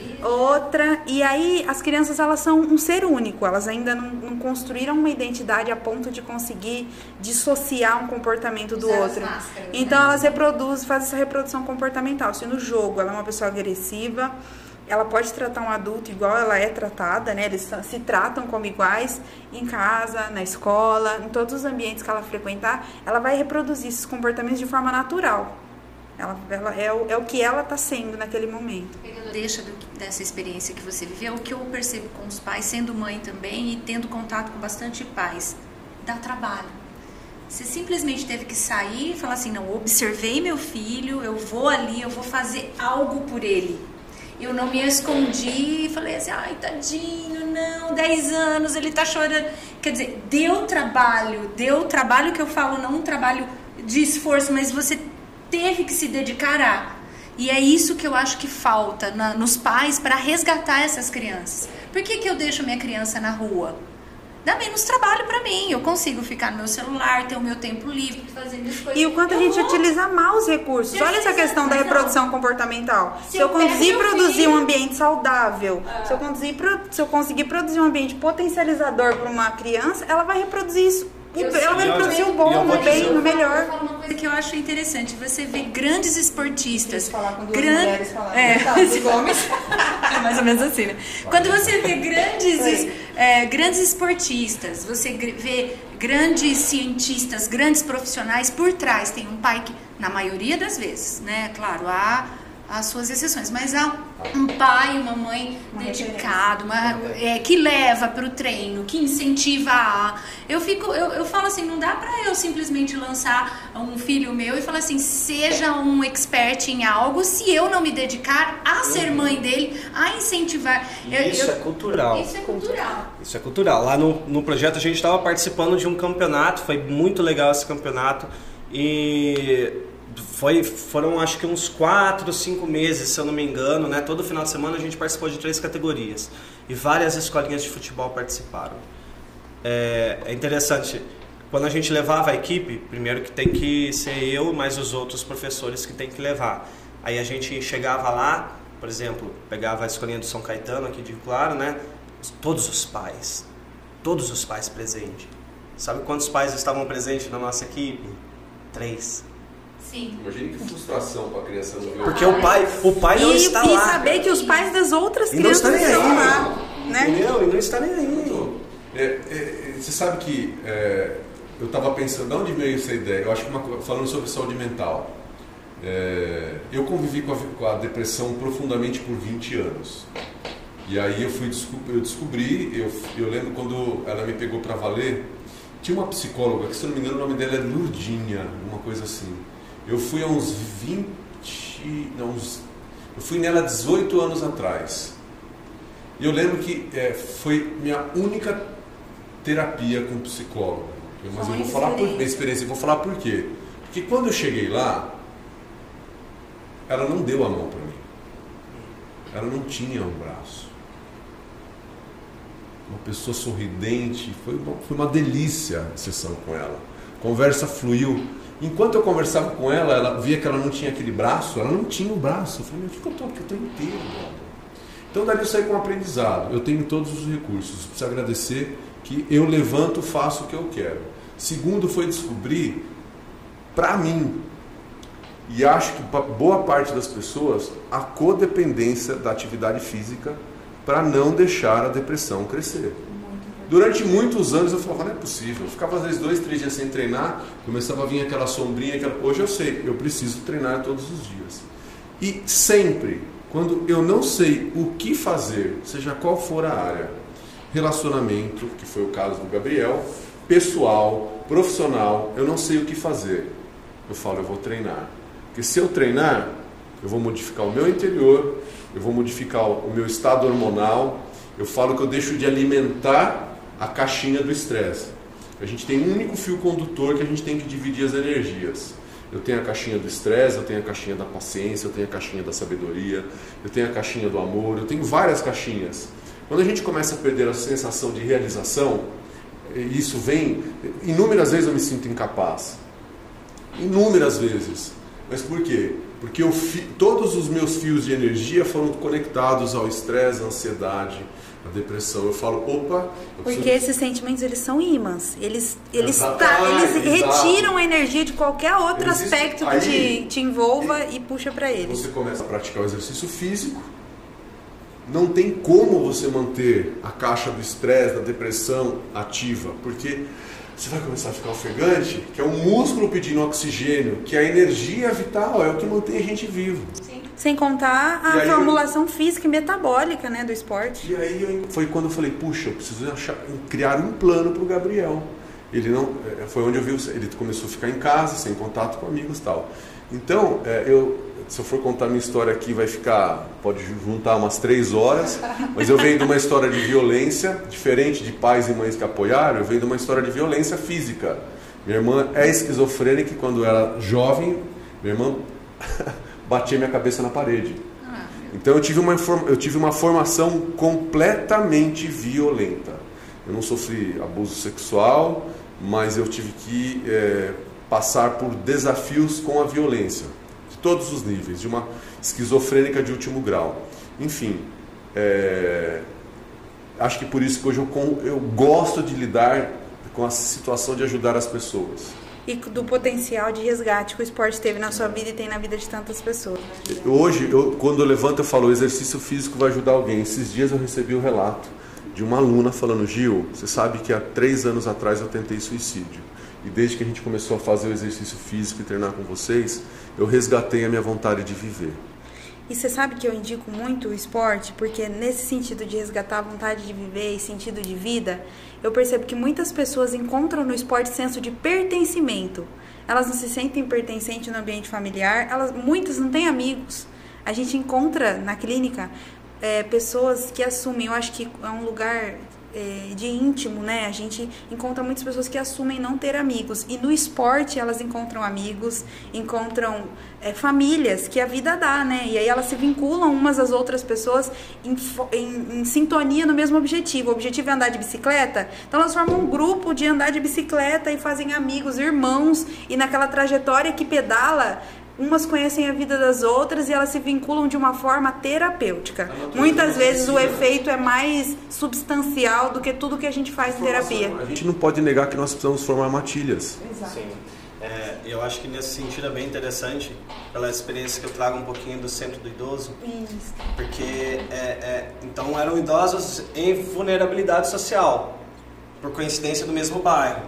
E aí as crianças elas são um ser único, elas ainda não, não construíram uma identidade a ponto de conseguir dissociar um comportamento do outro. Máscaras, então né? elas reproduzem, fazem essa reprodução comportamental. Se no jogo ela é uma pessoa agressiva, ela pode tratar um adulto igual ela é tratada, né? Eles se tratam como iguais em casa, na escola, em todos os ambientes que ela frequentar, ela vai reproduzir esses comportamentos de forma natural. Ela, ela é, o, é o que ela está sendo naquele momento. Deixa do, dessa experiência que você viveu, o que eu percebo com os pais, sendo mãe também e tendo contato com bastante pais, dá trabalho. Você simplesmente teve que sair e falar assim: não, observei meu filho, eu vou ali, eu vou fazer algo por ele. Eu não me escondi e falei assim: ai, tadinho, não, 10 anos, ele tá chorando. Quer dizer, deu trabalho, deu trabalho que eu falo, não um trabalho de esforço, mas você teve que se dedicar a. E é isso que eu acho que falta na, nos pais para resgatar essas crianças. Por que, que eu deixo minha criança na rua? Dá menos trabalho para mim. Eu consigo ficar no meu celular, ter o meu tempo livre, fazer minhas coisas. E o quanto eu a gente vou... utiliza mal os recursos. Olha essa questão da reprodução comportamental. Se, se eu, eu conseguir produzir filho... um ambiente saudável, ah. se, eu conseguir, se eu conseguir produzir um ambiente potencializador para uma criança, ela vai reproduzir isso ela vai produzir o bom, o bem, o melhor. Uma coisa que eu acho interessante, você vê grandes esportistas. Falar com duas gran... mulheres falar, é, tá, homens. é mais ou menos assim, né? Quando você vê grandes, é, grandes esportistas, você vê grandes cientistas, grandes profissionais, por trás tem um pai que, na maioria das vezes, né? Claro, há as suas exceções, mas há um pai e uma mãe uma dedicado, uma, é, que leva para o treino, que incentiva a. Eu fico, eu, eu falo assim, não dá para eu simplesmente lançar um filho meu e falar assim, seja um expert em algo, se eu não me dedicar a ser uhum. mãe dele, a incentivar. Isso eu, é cultural. Isso é cultural. Isso é cultural. Lá no, no projeto a gente estava participando de um campeonato, foi muito legal esse campeonato e foi, foram acho que uns 4, 5 meses, se eu não me engano, né? Todo final de semana a gente participou de três categorias e várias escolinhas de futebol participaram. É, é interessante, quando a gente levava a equipe, primeiro que tem que ser eu mais os outros professores que tem que levar. Aí a gente chegava lá, por exemplo, pegava a escolinha do São Caetano aqui de Claro, né? Todos os pais, todos os pais presentes. Sabe quantos pais estavam presentes na nossa equipe? Três. Sim. Imagina que frustração para a criança não ver. Porque o pai, o pai não e, está e lá. E saber que os pais das outras e crianças não estão aí, lá. Né? Entendeu? E não está nem aí. É, é, você sabe que é, eu estava pensando, de onde veio essa ideia? Eu acho que uma, falando sobre saúde mental. É, eu convivi com a, com a, depressão profundamente por 20 anos. E aí eu fui eu descobri, eu, eu lembro quando ela me pegou para valer, tinha uma psicóloga, que se não me engano o nome dela é Lurdinha, uma coisa assim. Eu fui há uns 20. Não, uns, eu fui nela 18 anos atrás. E eu lembro que é, foi minha única terapia com psicólogo. Mas eu vou falar por minha experiência, eu vou falar por quê. Porque quando eu cheguei lá, ela não deu a mão para mim. Ela não tinha um braço. Uma pessoa sorridente, foi uma, foi uma delícia a sessão com ela. Conversa fluiu. Enquanto eu conversava com ela, ela via que ela não tinha aquele braço, ela não tinha o braço. Eu falei, o que eu estou aqui? Eu estou inteiro. Então dali eu saí com um aprendizado. Eu tenho todos os recursos. Preciso agradecer que eu levanto, faço o que eu quero. Segundo foi descobrir, para mim, e acho que boa parte das pessoas, a codependência da atividade física para não deixar a depressão crescer. Durante muitos anos eu falava, não é possível. Eu ficava às vezes dois, três dias sem treinar, começava a vir aquela sombrinha. Aquela... Hoje eu sei, eu preciso treinar todos os dias. E sempre, quando eu não sei o que fazer, seja qual for a área, relacionamento, que foi o caso do Gabriel, pessoal, profissional, eu não sei o que fazer. Eu falo, eu vou treinar. Porque se eu treinar, eu vou modificar o meu interior, eu vou modificar o meu estado hormonal, eu falo que eu deixo de alimentar a caixinha do estresse. A gente tem um único fio condutor que a gente tem que dividir as energias. Eu tenho a caixinha do estresse, eu tenho a caixinha da paciência, eu tenho a caixinha da sabedoria, eu tenho a caixinha do amor, eu tenho várias caixinhas. Quando a gente começa a perder a sensação de realização, isso vem. Inúmeras vezes eu me sinto incapaz. Inúmeras vezes. Mas por quê? Porque fi, todos os meus fios de energia foram conectados ao estresse, à ansiedade, à depressão. Eu falo, opa. Eu Porque preciso... esses sentimentos eles são ímãs. Eles, eles, tá, eles retiram a energia de qualquer outro aspecto que te, te envolva e, e puxa para eles. Você começa a praticar o exercício físico não tem como você manter a caixa do estresse, da depressão ativa, porque você vai começar a ficar ofegante, que é o músculo pedindo oxigênio, que é a energia vital, é o que mantém a gente vivo. Sim. Sem contar a formulação eu... física e metabólica né, do esporte. E aí eu... foi quando eu falei, puxa, eu preciso achar, criar um plano para o Gabriel. Ele não, é, foi onde eu vi, ele começou a ficar em casa, sem contato com amigos tal. Então, é, eu, se eu for contar minha história aqui, vai ficar, pode juntar umas três horas, mas eu venho de uma história de violência, diferente de pais e mães que apoiaram, eu venho de uma história de violência física. Minha irmã é esquizofrênica e quando era jovem, minha irmã batia minha cabeça na parede. Ah, então eu tive, uma, eu tive uma formação completamente violenta. Eu não sofri abuso sexual, mas eu tive que é, passar por desafios com a violência todos os níveis, de uma esquizofrênica de último grau. Enfim, é, acho que por isso que hoje eu, eu gosto de lidar com a situação de ajudar as pessoas. E do potencial de resgate que o esporte teve na sua vida e tem na vida de tantas pessoas. Hoje, eu, quando eu levanto, eu falo: o exercício físico vai ajudar alguém. Esses dias eu recebi o um relato de uma aluna falando: Gil, você sabe que há três anos atrás eu tentei suicídio. E desde que a gente começou a fazer o exercício físico e treinar com vocês, eu resgatei a minha vontade de viver. E você sabe que eu indico muito o esporte, porque nesse sentido de resgatar a vontade de viver e sentido de vida, eu percebo que muitas pessoas encontram no esporte senso de pertencimento. Elas não se sentem pertencentes no ambiente familiar, elas muitas não têm amigos. A gente encontra na clínica é, pessoas que assumem, eu acho que é um lugar é, de íntimo, né? A gente encontra muitas pessoas que assumem não ter amigos. E no esporte elas encontram amigos, encontram é, famílias que a vida dá, né? E aí elas se vinculam umas às outras pessoas em, em, em sintonia no mesmo objetivo. O objetivo é andar de bicicleta. Então elas formam um grupo de andar de bicicleta e fazem amigos, irmãos. E naquela trajetória que pedala, umas conhecem a vida das outras e elas se vinculam de uma forma terapêutica. Muitas vezes o efeito é mais substancial do que tudo que a gente faz em terapia. A gente não pode negar que nós precisamos formar matilhas. Exato. Sim. É, eu acho que nesse sentido é bem interessante, pela experiência que eu trago um pouquinho do centro do idoso. Isso. Porque, é, é, então, eram idosos em vulnerabilidade social, por coincidência do mesmo bairro.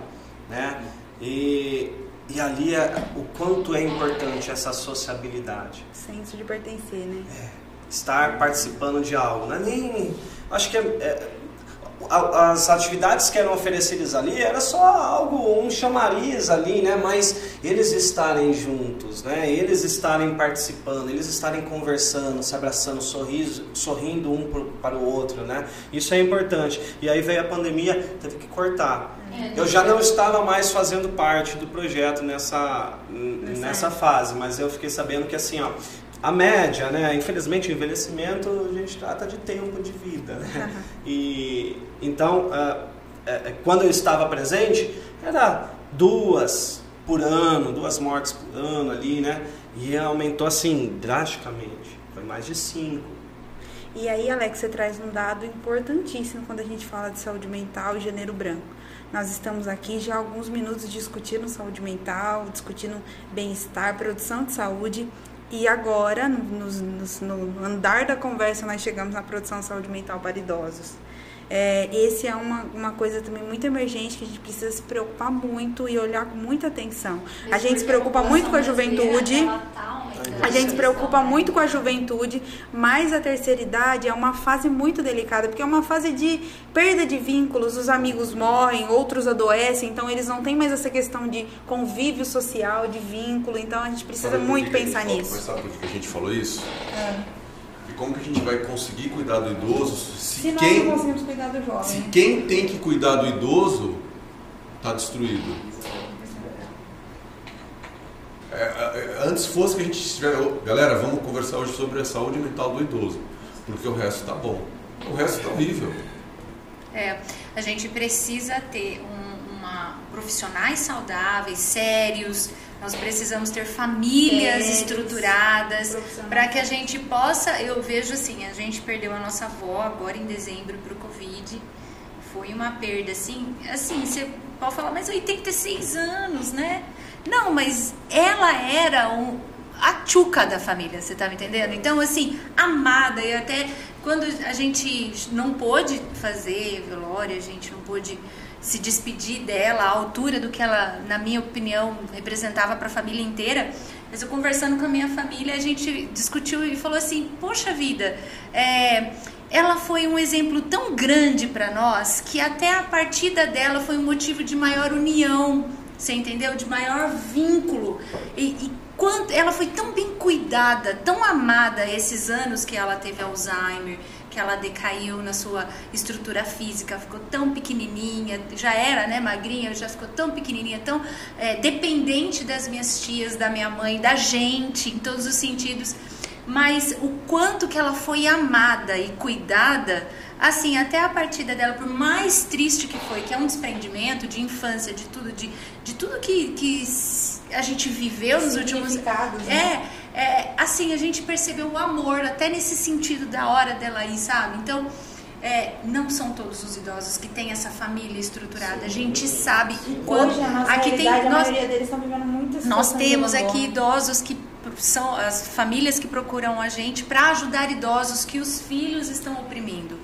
Né? E e ali é, o quanto é importante essa sociabilidade. Senso de pertencer, né? É, estar participando de algo. Não é nem. Acho que é, é, as atividades que eram oferecidas ali era só algo, um chamariz ali, né? Mas eles estarem juntos, né? Eles estarem participando, eles estarem conversando, se abraçando, sorriso, sorrindo um para o outro, né? Isso é importante. E aí veio a pandemia, teve que cortar. É, eu já não estava mais fazendo parte do projeto nessa, nessa fase, mas eu fiquei sabendo que assim, ó, a média, né? Infelizmente, o envelhecimento a gente trata de tempo de vida, né? E então, uh, uh, quando eu estava presente, era duas por ano, duas mortes por ano ali, né? E aumentou assim drasticamente, foi mais de cinco. E aí, Alex, você traz um dado importantíssimo quando a gente fala de saúde mental e gênero branco nós estamos aqui já há alguns minutos discutindo saúde mental, discutindo bem-estar, produção de saúde. E agora, no, no, no, andar da conversa, nós chegamos na produção de saúde mental para idosos. É, esse é uma, uma coisa também muito emergente que a gente precisa se preocupar muito e olhar com muita atenção. A gente se preocupa muito com a juventude. A gente se preocupa muito com a juventude, mas a terceira idade é uma fase muito delicada, porque é uma fase de perda de vínculos, os amigos morrem, outros adoecem, então eles não têm mais essa questão de convívio social, de vínculo, então a gente precisa muito pensar nisso. Mas sabe por que a gente falou isso? É. Como que a gente vai conseguir cuidar do idoso se, se quem, nós não conseguimos cuidar do jovem? Se quem tem que cuidar do idoso está destruído. É, é, antes fosse que a gente estiver. Galera, vamos conversar hoje sobre a saúde mental do idoso. Porque o resto está bom. O resto está horrível. É, a gente precisa ter um, uma, profissionais saudáveis, sérios. Nós precisamos ter famílias estruturadas para que a gente possa. Eu vejo assim, a gente perdeu a nossa avó agora em dezembro para o Covid. Foi uma perda assim, assim, você pode falar, mas 86 anos, né? Não, mas ela era um, a tchuca da família, você tá me entendendo? Então, assim, amada, e até quando a gente não pôde fazer velório, a gente não pôde se despedir dela à altura do que ela, na minha opinião, representava para a família inteira. Mas eu conversando com a minha família, a gente discutiu e falou assim: Poxa vida, é, ela foi um exemplo tão grande para nós que até a partida dela foi um motivo de maior união você entendeu? De maior vínculo. E, e quanto ela foi tão bem cuidada, tão amada esses anos que ela teve Alzheimer, que ela decaiu na sua estrutura física, ficou tão pequenininha, já era, né, magrinha, já ficou tão pequenininha, tão é, dependente das minhas tias, da minha mãe, da gente, em todos os sentidos. Mas o quanto que ela foi amada e cuidada assim, até a partida dela, por mais triste que foi, que é um desprendimento de infância, de tudo, de, de tudo que, que a gente viveu nos últimos anos. Né? É, é, assim, a gente percebeu o amor, até nesse sentido da hora dela aí, sabe? Então. É, não são todos os idosos que têm essa família estruturada. Sim. A gente sabe o quanto. Hoje, a aqui tem, a nós, maioria deles estão vivendo muitas Nós temos aqui idosos que são as famílias que procuram a gente para ajudar idosos que os filhos estão oprimindo.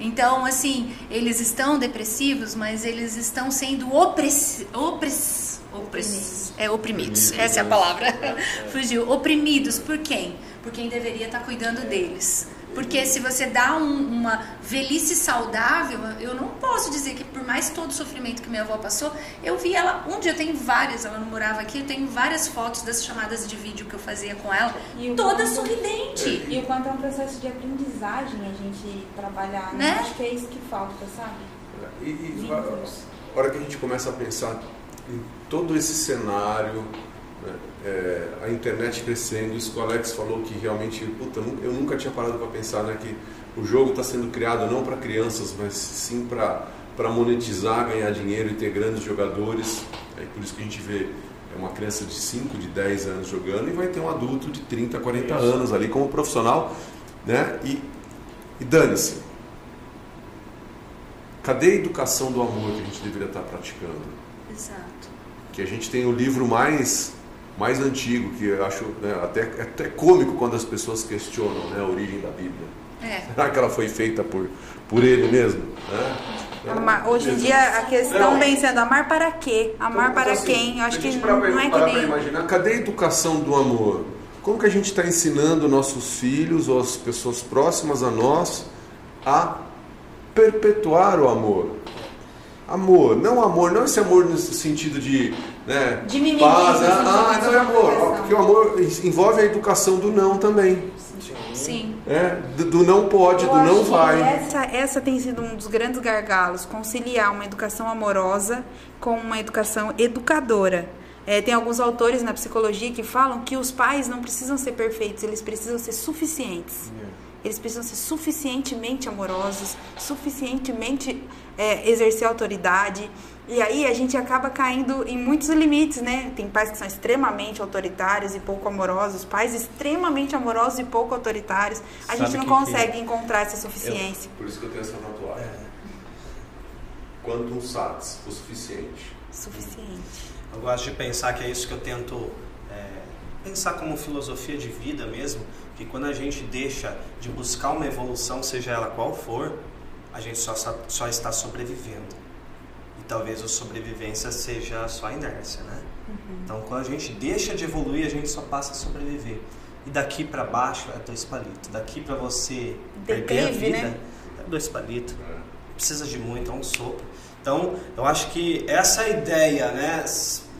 Então, assim, eles estão depressivos, mas eles estão sendo opress... Opress... Opress... É, oprimidos. Essa é a palavra. Fugiu. Oprimidos por quem? Por quem deveria estar cuidando deles. Porque se você dá um, uma velhice saudável, eu não posso dizer que por mais todo o sofrimento que minha avó passou, eu vi ela, um dia eu tenho várias, ela não morava aqui, eu tenho várias fotos das chamadas de vídeo que eu fazia com ela, toda quanto, sorridente. E o quanto é um processo de aprendizagem a gente trabalhar, né? né? Acho que é isso que falta, sabe? E, e a hora que a gente começa a pensar em todo esse cenário, né? É, a internet crescendo, isso que o Alex falou que realmente, puta, eu nunca tinha parado para pensar né, que o jogo está sendo criado não para crianças, mas sim para monetizar, ganhar dinheiro e ter grandes jogadores. É por isso que a gente vê é uma criança de 5, de 10 anos jogando e vai ter um adulto de 30, 40 isso. anos ali como profissional. Né? E, e dane-se. Cadê a educação do amor que a gente deveria estar praticando? Exato. Que a gente tem o livro mais mais antigo, que eu acho né, até, é até cômico quando as pessoas questionam né, a origem da Bíblia. É. Será que ela foi feita por, por ele mesmo? Né? Amar, hoje em dia a questão não. vem sendo amar para quê? Amar então, para assim, quem? Eu acho que não, não é que nem... imaginar, cadê a educação do amor? Como que a gente está ensinando nossos filhos ou as pessoas próximas a nós a perpetuar o amor? Amor, não amor, não esse amor no sentido de né, de mimimi, paz, ah, ah, não é amor, porque o amor envolve a educação do não também. Sim. É, do, do não pode, Eu do não vai. Essa, essa tem sido um dos grandes gargalos, conciliar uma educação amorosa com uma educação educadora. É, tem alguns autores na psicologia que falam que os pais não precisam ser perfeitos, eles precisam ser suficientes. Eles precisam ser suficientemente amorosos, suficientemente é, exercer autoridade. E aí a gente acaba caindo em muitos limites, né? Tem pais que são extremamente autoritários e pouco amorosos, pais extremamente amorosos e pouco autoritários. A Sabe gente não consegue que... encontrar essa suficiência. Eu, por isso que eu tenho essa tatuagem. É. Quantum satis, o suficiente. Suficiente. Eu gosto de pensar que é isso que eu tento é, pensar como filosofia de vida mesmo, que quando a gente deixa de buscar uma evolução, seja ela qual for, a gente só, só está sobrevivendo. E talvez a sobrevivência seja só a inércia, né? Uhum. Então, quando a gente deixa de evoluir, a gente só passa a sobreviver. E daqui para baixo é dois palitos. Daqui para você Declive, perder a vida né? é dois palitos. Precisa de muito, é um sopro. Então, eu acho que essa ideia, né?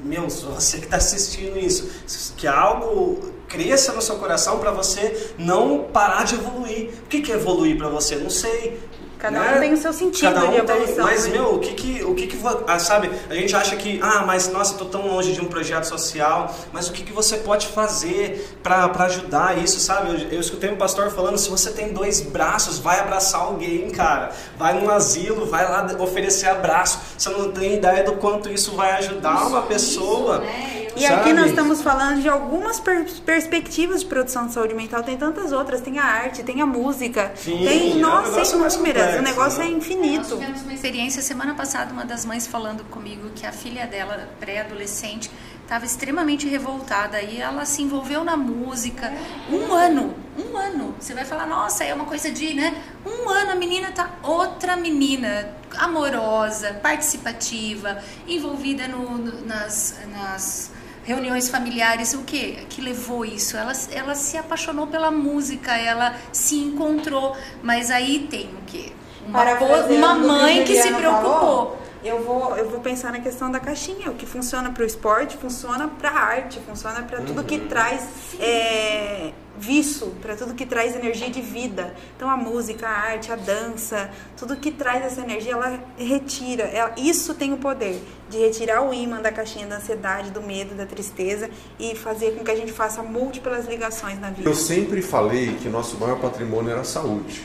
Meu, você que está assistindo isso, que algo cresça no seu coração para você não parar de evoluir. O que, que é evoluir para você? Não sei Cada né? um tem o seu sentido Cada um de Tem, mas, né? meu, o que que, o que que, ah, sabe, a gente acha que, ah, mas nossa, tô tão longe de um projeto social, mas o que que você pode fazer para ajudar isso, sabe? Eu, eu escutei um pastor falando, se você tem dois braços, vai abraçar alguém, cara. Vai num asilo, vai lá oferecer abraço. Você não tem ideia do quanto isso vai ajudar uma pessoa. Né? E Sabe? aqui nós estamos falando de algumas per perspectivas de produção de saúde mental, tem tantas outras, tem a arte, tem a música, Sim, tem, é nossa, inúmeras, o negócio né? é infinito. Nós tivemos uma experiência semana passada, uma das mães falando comigo que a filha dela, pré-adolescente, estava extremamente revoltada e ela se envolveu na música. Um ano, um ano. Você vai falar, nossa, é uma coisa de, né? Um ano a menina tá outra menina, amorosa, participativa, envolvida no, no nas, nas reuniões familiares, o que que levou isso? Ela, ela se apaixonou pela música, ela se encontrou, mas aí tem o que? Uma, uma mãe que se preocupou. Falou, eu vou, eu vou pensar na questão da caixinha. O que funciona para o esporte funciona para a arte, funciona para tudo que uhum. traz é, viço, para tudo que traz energia de vida. Então a música, a arte, a dança, tudo que traz essa energia, ela retira. Ela, isso tem o poder de retirar o imã da caixinha da ansiedade, do medo, da tristeza e fazer com que a gente faça múltiplas ligações na vida. Eu sempre falei que nosso maior patrimônio era a saúde.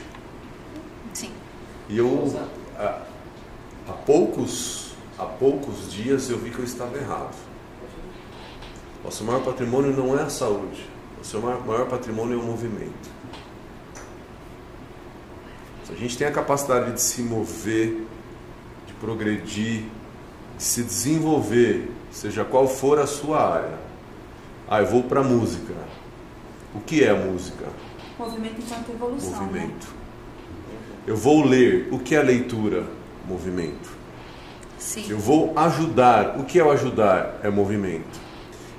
Sim. E eu há poucos, há poucos dias eu vi que eu estava errado. Nosso maior patrimônio não é a saúde, o seu maior patrimônio é o movimento. Se a gente tem a capacidade de se mover, de progredir, de se desenvolver, seja qual for a sua área. Ah, eu vou para a música. O que é a música? Movimento enquanto evolução. Né? Movimento. Né? Eu vou ler. O que é leitura? Movimento. Sim. Eu vou ajudar. O que é o ajudar? É movimento.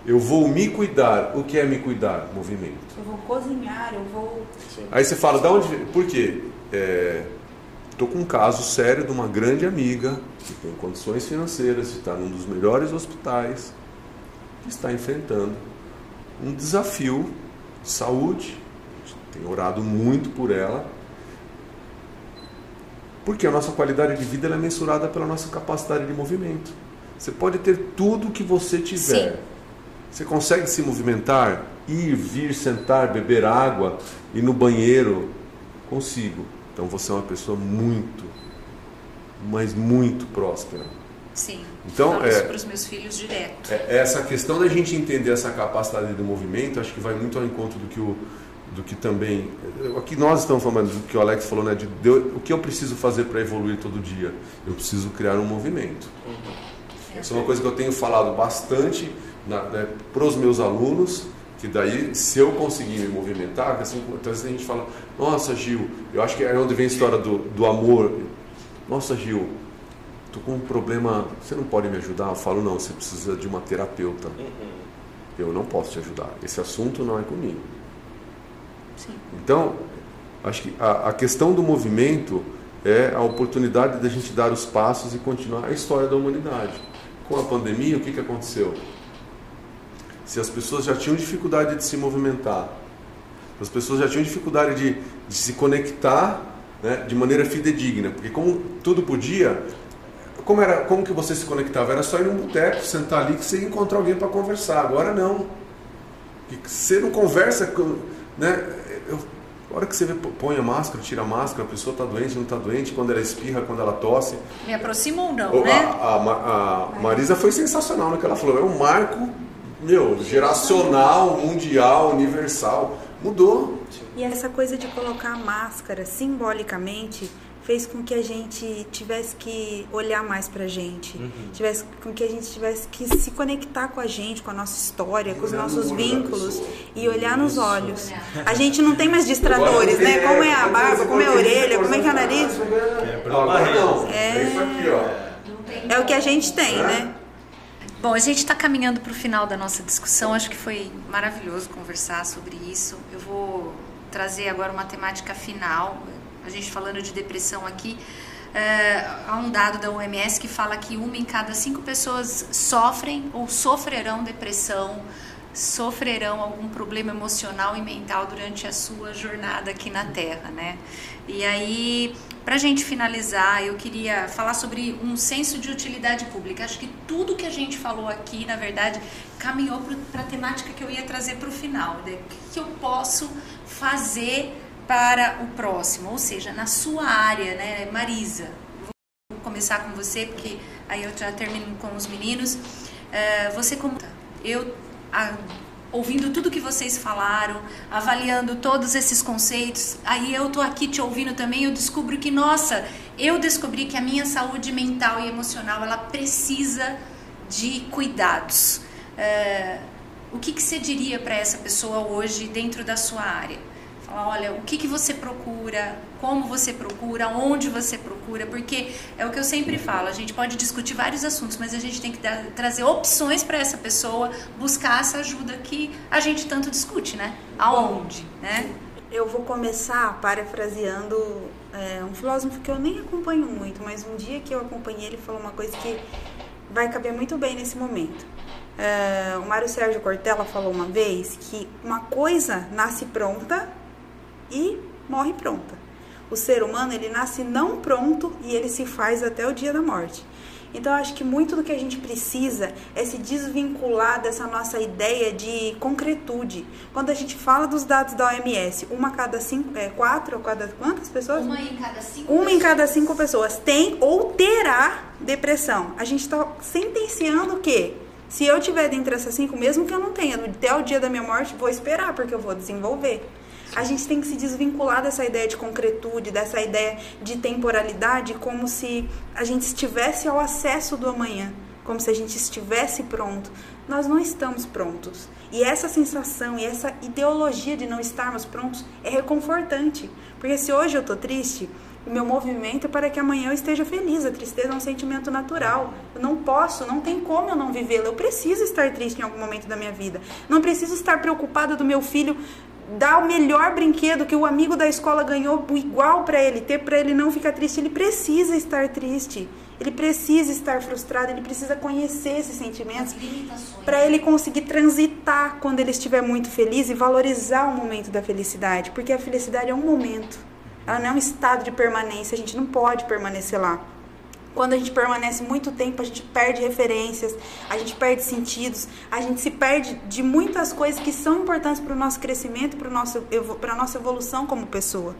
Eu vou me cuidar. O que é me cuidar? Movimento. Eu vou cozinhar, eu vou. Sim. Aí você fala, da onde. Por quê? Estou é... com um caso sério de uma grande amiga que tem condições financeiras, está num dos melhores hospitais, que está enfrentando um desafio de saúde. Tem orado muito por ela porque a nossa qualidade de vida é mensurada pela nossa capacidade de movimento. Você pode ter tudo o que você tiver. Sim. Você consegue se movimentar, ir, vir, sentar, beber água, ir no banheiro? Consigo. Então você é uma pessoa muito, mas muito próspera. Sim. Então, é, para os meus filhos direto. É, essa questão da gente entender essa capacidade de movimento, acho que vai muito ao encontro do que o do que também. Aqui nós estamos falando do que o Alex falou, né? De, de o que eu preciso fazer para evoluir todo dia? Eu preciso criar um movimento. Uhum. Isso é uma coisa que eu tenho falado bastante né, para os meus alunos, que daí, se eu conseguir me movimentar, assim, às vezes a gente fala, nossa Gil, eu acho que é onde vem a história do, do amor. Nossa Gil, tô com um problema, você não pode me ajudar? Eu falo, não, você precisa de uma terapeuta. Uhum. Eu não posso te ajudar. Esse assunto não é comigo. Então, acho que a, a, questão do movimento é a oportunidade da gente dar os passos e continuar a história da humanidade. Com a pandemia, o que, que aconteceu? Se as pessoas já tinham dificuldade de se movimentar, as pessoas já tinham dificuldade de, de se conectar né, de maneira fidedigna, porque como tudo podia, como era, como que você se conectava? Era só ir num boteco, sentar ali que você ia encontrar alguém para conversar. Agora não. Você não conversa, né? A hora que você põe a máscara, tira a máscara, a pessoa está doente, não está doente, quando ela espirra, quando ela tosse. Me aproxima ou não, né? A, a, a, Marisa foi sensacional no que ela falou. É um marco, meu, geracional, mundial, universal. Mudou. E essa coisa de colocar a máscara simbolicamente fez com que a gente tivesse que olhar mais pra gente, uhum. tivesse com que a gente tivesse que se conectar com a gente, com a nossa história, com os nossos vínculos e olhar nos olhos. A gente não tem mais distratores, né? Como é a barba, como é a orelha, como é que é o nariz? É, é o que a gente tem, né? Bom, a gente está caminhando para o final da nossa discussão. Acho que foi maravilhoso conversar sobre isso. Eu vou trazer agora uma temática final a gente falando de depressão aqui, é, há um dado da OMS que fala que uma em cada cinco pessoas sofrem ou sofrerão depressão sofrerão algum problema emocional e mental durante a sua jornada aqui na Terra, né? E aí, para a gente finalizar, eu queria falar sobre um senso de utilidade pública. Acho que tudo que a gente falou aqui, na verdade, caminhou para a temática que eu ia trazer para o final. Né? O que, que eu posso fazer para o próximo? Ou seja, na sua área, né, Marisa? Vou começar com você, porque aí eu já termino com os meninos. Uh, você como eu a, ouvindo tudo que vocês falaram, avaliando todos esses conceitos, aí eu tô aqui te ouvindo também, eu descubro que, nossa, eu descobri que a minha saúde mental e emocional, ela precisa de cuidados. É, o que, que você diria para essa pessoa hoje dentro da sua área? Olha, o que, que você procura, como você procura, onde você procura, porque é o que eu sempre falo, a gente pode discutir vários assuntos, mas a gente tem que dar, trazer opções para essa pessoa buscar essa ajuda que a gente tanto discute, né? Aonde, né? Eu vou começar parafraseando é, um filósofo que eu nem acompanho muito, mas um dia que eu acompanhei ele falou uma coisa que vai caber muito bem nesse momento. É, o Mário Sérgio Cortella falou uma vez que uma coisa nasce pronta e morre pronta. O ser humano, ele nasce não pronto e ele se faz até o dia da morte. Então, eu acho que muito do que a gente precisa é se desvincular dessa nossa ideia de concretude. Quando a gente fala dos dados da OMS, uma a cada cinco, é, quatro cada quantas pessoas? Uma em cada cinco Uma pessoas. em cada cinco pessoas tem ou terá depressão. A gente está sentenciando o quê? Se eu tiver dentre essas cinco, mesmo que eu não tenha, até o dia da minha morte, vou esperar, porque eu vou desenvolver a gente tem que se desvincular dessa ideia de concretude, dessa ideia de temporalidade, como se a gente estivesse ao acesso do amanhã, como se a gente estivesse pronto. Nós não estamos prontos. E essa sensação e essa ideologia de não estarmos prontos é reconfortante. Porque se hoje eu estou triste, o meu movimento é para que amanhã eu esteja feliz. A tristeza é um sentimento natural. Eu não posso, não tem como eu não vivê-la. Eu preciso estar triste em algum momento da minha vida. Não preciso estar preocupada do meu filho dar o melhor brinquedo que o amigo da escola ganhou igual para ele ter, para ele não ficar triste. Ele precisa estar triste. Ele precisa estar frustrado, ele precisa conhecer esses sentimentos para ele conseguir transitar quando ele estiver muito feliz e valorizar o momento da felicidade, porque a felicidade é um momento. Ela não é um estado de permanência, a gente não pode permanecer lá. Quando a gente permanece muito tempo, a gente perde referências, a gente perde sentidos, a gente se perde de muitas coisas que são importantes para o nosso crescimento, para a nossa evolução como pessoa.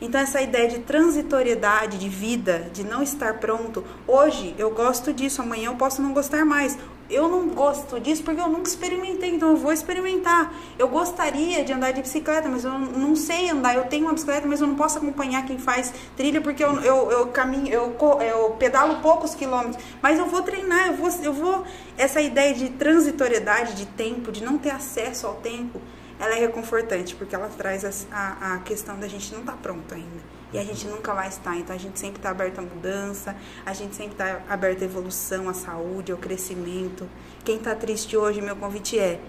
Então, essa ideia de transitoriedade de vida, de não estar pronto, hoje eu gosto disso, amanhã eu posso não gostar mais. Eu não gosto disso porque eu nunca experimentei, então eu vou experimentar. Eu gostaria de andar de bicicleta, mas eu não sei andar. Eu tenho uma bicicleta, mas eu não posso acompanhar quem faz trilha porque eu, eu, eu caminho, eu, eu pedalo poucos quilômetros. Mas eu vou treinar, eu vou, eu vou. Essa ideia de transitoriedade de tempo, de não ter acesso ao tempo, ela é reconfortante, porque ela traz a, a, a questão da gente não estar tá pronto ainda. E a gente nunca vai estar. Então a gente sempre está aberto à mudança, a gente sempre está aberto à evolução, à saúde, ao crescimento. Quem está triste hoje, meu convite é: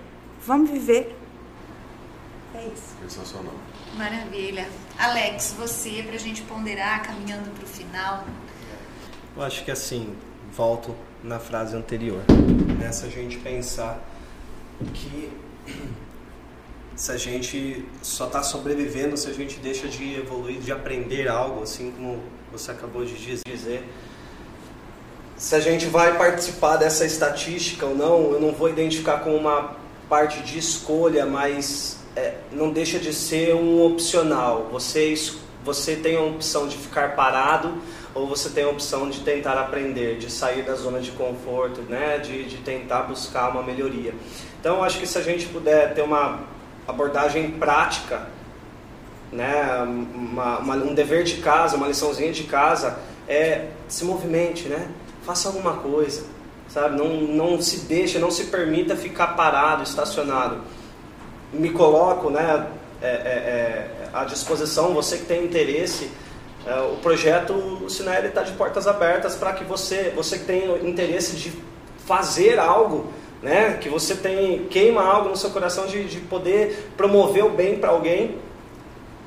vamos viver. É isso. Sensacional. Maravilha. Alex, você, para a gente ponderar, caminhando para o final. Eu acho que assim, volto na frase anterior. Nessa a gente pensar que se a gente só está sobrevivendo, se a gente deixa de evoluir, de aprender algo, assim como você acabou de dizer. Se a gente vai participar dessa estatística ou não, eu não vou identificar como uma parte de escolha, mas é, não deixa de ser um opcional. Você, você tem a opção de ficar parado ou você tem a opção de tentar aprender, de sair da zona de conforto, né? de, de tentar buscar uma melhoria. Então, acho que se a gente puder ter uma abordagem prática, né? Uma, uma, um dever de casa, uma liçãozinha de casa, é se movimente, né? Faça alguma coisa, sabe? Não, não se deixe, não se permita ficar parado, estacionado. Me coloco, né? É, é, é, à disposição, você que tem interesse, é, o projeto o Sinel está de portas abertas para que você, você que tem interesse de fazer algo, né? Que você tem queima algo no seu coração de, de poder promover o bem para alguém.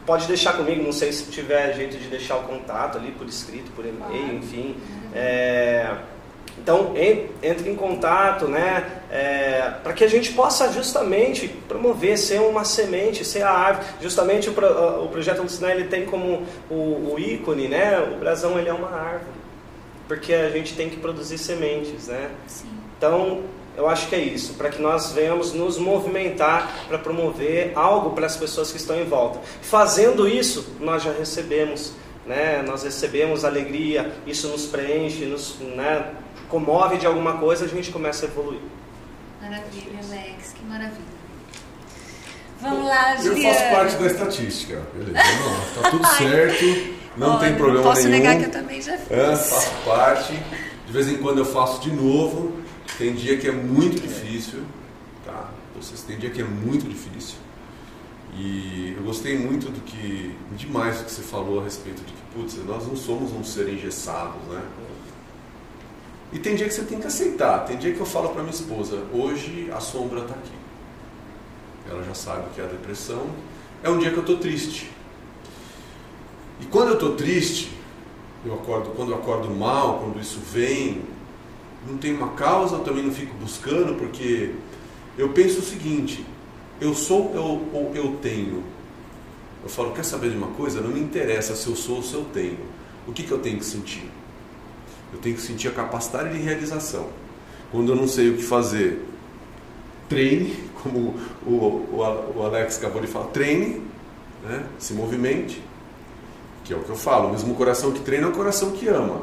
Pode deixar comigo, não sei se tiver jeito de deixar o contato ali por escrito, por e-mail, enfim. É, Então, entre em contato, né, é, para que a gente possa justamente promover, ser uma semente, ser a árvore. Justamente o, o projeto Lucinar, ele tem como o, o, ícone, né, o brasão ele é uma árvore, porque a gente tem que produzir sementes, né? Sim. Então, eu acho que é isso, para que nós venhamos nos movimentar para promover algo para as pessoas que estão em volta. Fazendo isso, nós já recebemos, né? Nós recebemos alegria, isso nos preenche, nos, né? comove de alguma coisa, a gente começa a evoluir. Maravilha, Alex, que maravilha. Vamos lá, Juliana. Eu faço parte da estatística, beleza. Não, tá tudo certo, não Olha, tem problema não posso nenhum. negar que eu também já fiz. É, faço parte. De vez em quando eu faço de novo. Tem dia que é muito difícil, tá? Vocês tem dia que é muito difícil. E eu gostei muito do que, demais do que você falou a respeito de que, putz, nós não somos um ser engessados, né? E tem dia que você tem que aceitar. Tem dia que eu falo para minha esposa: hoje a sombra está aqui. Ela já sabe o que é a depressão. É um dia que eu estou triste. E quando eu estou triste, eu acordo, quando eu acordo mal, quando isso vem, não tem uma causa, eu também não fico buscando, porque eu penso o seguinte: eu sou ou eu, eu tenho. Eu falo, quer saber de uma coisa? Não me interessa se eu sou ou se eu tenho. O que, que eu tenho que sentir? Eu tenho que sentir a capacidade de realização. Quando eu não sei o que fazer, treine, como o, o, o Alex acabou de falar, treine, né? se movimente, que é o que eu falo. O mesmo coração que treina é o coração que ama.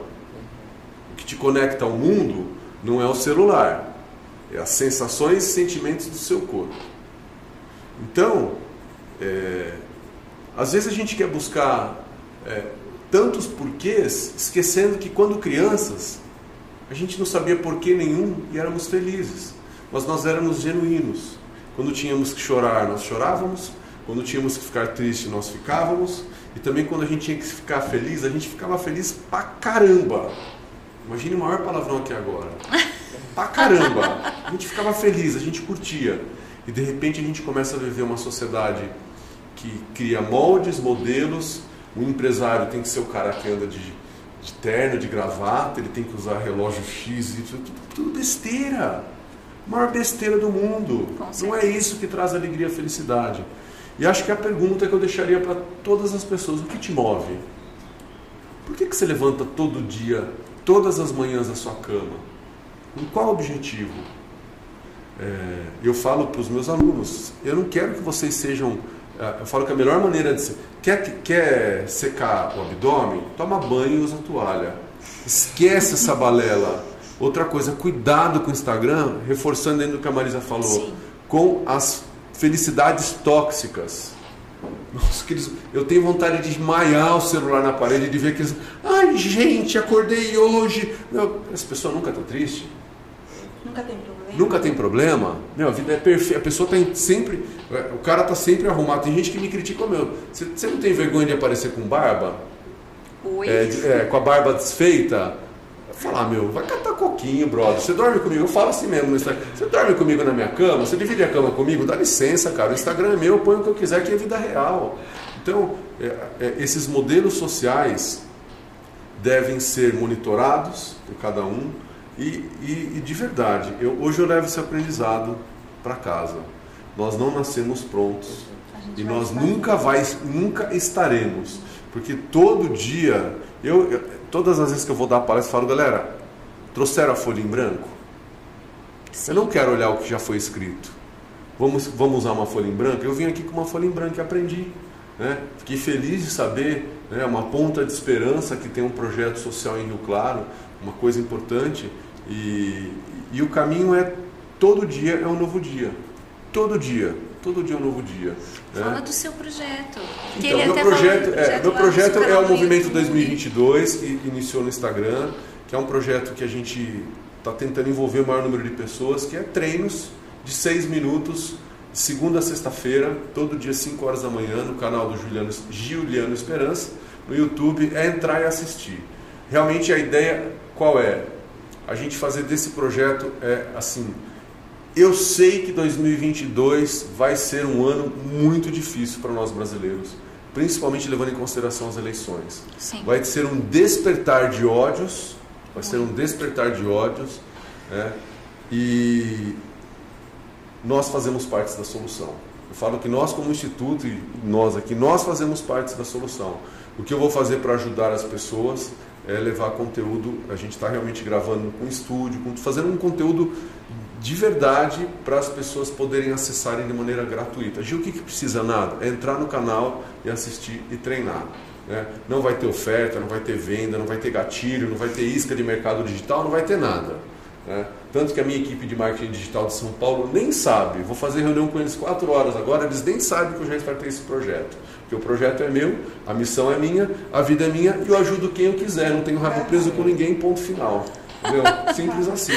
O que te conecta ao mundo não é o celular, é as sensações e sentimentos do seu corpo. Então, é, às vezes a gente quer buscar é, tantos porquês, esquecendo que quando crianças a gente não sabia porquê nenhum e éramos felizes, mas nós éramos genuínos. Quando tínhamos que chorar, nós chorávamos, quando tínhamos que ficar triste, nós ficávamos, e também quando a gente tinha que ficar feliz, a gente ficava feliz pra caramba. Imagine o maior palavrão aqui agora. Pra caramba. A gente ficava feliz, a gente curtia. E de repente a gente começa a viver uma sociedade que cria moldes, modelos, o empresário tem que ser o cara que anda de, de terno, de gravata, ele tem que usar relógio X, tudo, tudo besteira. A maior besteira do mundo. Não é isso que traz alegria e felicidade. E acho que a pergunta que eu deixaria para todas as pessoas: o que te move? Por que, que você levanta todo dia, todas as manhãs da sua cama? Com qual objetivo? É, eu falo para os meus alunos: eu não quero que vocês sejam é, eu falo que a melhor maneira de ser, quer, quer secar o abdômen, toma banho e usa toalha. Esquece essa balela. Outra coisa, cuidado com o Instagram, reforçando dentro do que a Marisa falou, Sim. com as felicidades tóxicas. Nossa, aqueles, eu tenho vontade de desmaiar o celular na parede, de ver aqueles. Ai, gente, acordei hoje. Meu, essa pessoa nunca está triste? Nunca tem problema nunca tem problema, meu, a vida é perfeita. A pessoa está sempre. O cara está sempre arrumado. Tem gente que me critica, meu. Você, você não tem vergonha de aparecer com barba? Oi? É, é, com a barba desfeita? Falar, meu, vai catar coquinho, brother. Você dorme comigo? Eu falo assim mesmo no Instagram. Você dorme comigo na minha cama? Você divide a cama comigo? Dá licença, cara. O Instagram é meu, eu ponho o que eu quiser, que é vida real. Então, é, é, esses modelos sociais devem ser monitorados por cada um e, e, e de verdade, eu, hoje eu levo esse aprendizado para casa. Nós não nascemos prontos e nós nunca, vai, nunca estaremos, porque todo dia, eu, eu, todas as vezes que eu vou dar palestra, eu falo, galera, trouxeram a folha em branco? Sim. Eu não quero olhar o que já foi escrito. Vamos, vamos usar uma folha em branco? Eu vim aqui com uma folha em branco e aprendi. Né? Fiquei feliz de saber, né, uma ponta de esperança que tem um projeto social em Rio Claro, uma coisa importante. E, e o caminho é todo dia é um novo dia. Todo dia. Todo dia é um novo dia. Né? Fala né? do seu projeto. então, meu projeto, é, meu projeto é o Movimento 2022, que iniciou no Instagram, que é um projeto que a gente está tentando envolver o maior número de pessoas, que é treinos de seis minutos, segunda a sexta-feira, todo dia 5 horas da manhã, no canal do Juliano, Juliano Esperança, no YouTube, é entrar e assistir. Realmente a ideia qual é? a gente fazer desse projeto é assim. Eu sei que 2022 vai ser um ano muito difícil para nós brasileiros, principalmente levando em consideração as eleições. Sim. Vai ser um despertar de ódios vai ser um despertar de ódios, né? e nós fazemos parte da solução. Eu falo que nós como instituto e nós aqui, nós fazemos parte da solução. O que eu vou fazer para ajudar as pessoas é levar conteúdo, a gente está realmente gravando com estúdio, fazendo um conteúdo de verdade para as pessoas poderem acessarem de maneira gratuita. Gil, o que, que precisa nada? É entrar no canal e assistir e treinar. Né? Não vai ter oferta, não vai ter venda, não vai ter gatilho, não vai ter isca de mercado digital, não vai ter nada. Né? Tanto que a minha equipe de marketing digital de São Paulo nem sabe. Vou fazer reunião com eles quatro horas agora, eles nem sabem que eu já startei esse projeto. Porque o projeto é meu, a missão é minha, a vida é minha e eu ajudo quem eu quiser. Não tenho rabo preso com ninguém, ponto final. Entendeu? Simples assim.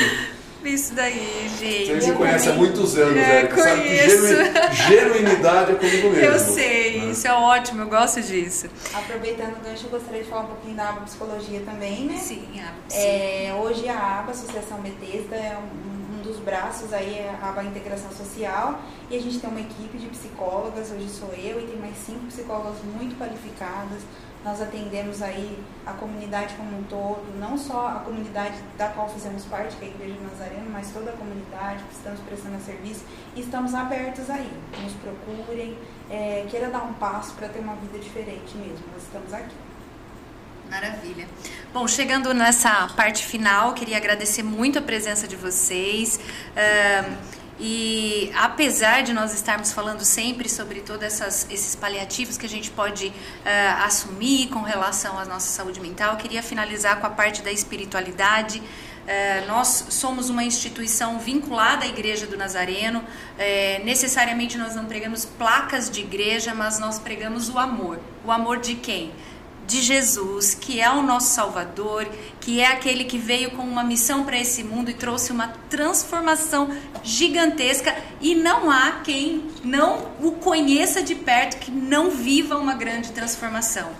Isso daí, gente. Você me conhece há muitos anos, é, Érica. Sabe que genuinidade é comigo mesmo. Eu sei, né? isso é ótimo, eu gosto disso. Aproveitando o gancho, eu gostaria de falar um pouquinho da aba psicologia também, né? Sim, a aba. É, hoje a aba Associação Bethesda é um dos braços aí, é a Integração Social. E a gente tem uma equipe de psicólogas, hoje sou eu, e tem mais cinco psicólogas muito qualificadas nós atendemos aí a comunidade como um todo, não só a comunidade da qual fazemos parte, que é a Igreja Nazareno, mas toda a comunidade que estamos prestando serviço e estamos abertos aí. Nos procurem, é, queira dar um passo para ter uma vida diferente mesmo. Nós estamos aqui. Maravilha. Bom, chegando nessa parte final, queria agradecer muito a presença de vocês. Uh, e apesar de nós estarmos falando sempre sobre todos esses paliativos que a gente pode uh, assumir com relação à nossa saúde mental, queria finalizar com a parte da espiritualidade. Uh, nós somos uma instituição vinculada à Igreja do Nazareno. Uh, necessariamente nós não pregamos placas de igreja, mas nós pregamos o amor. O amor de quem? De Jesus, que é o nosso Salvador, que é aquele que veio com uma missão para esse mundo e trouxe uma transformação gigantesca e não há quem não o conheça de perto que não viva uma grande transformação.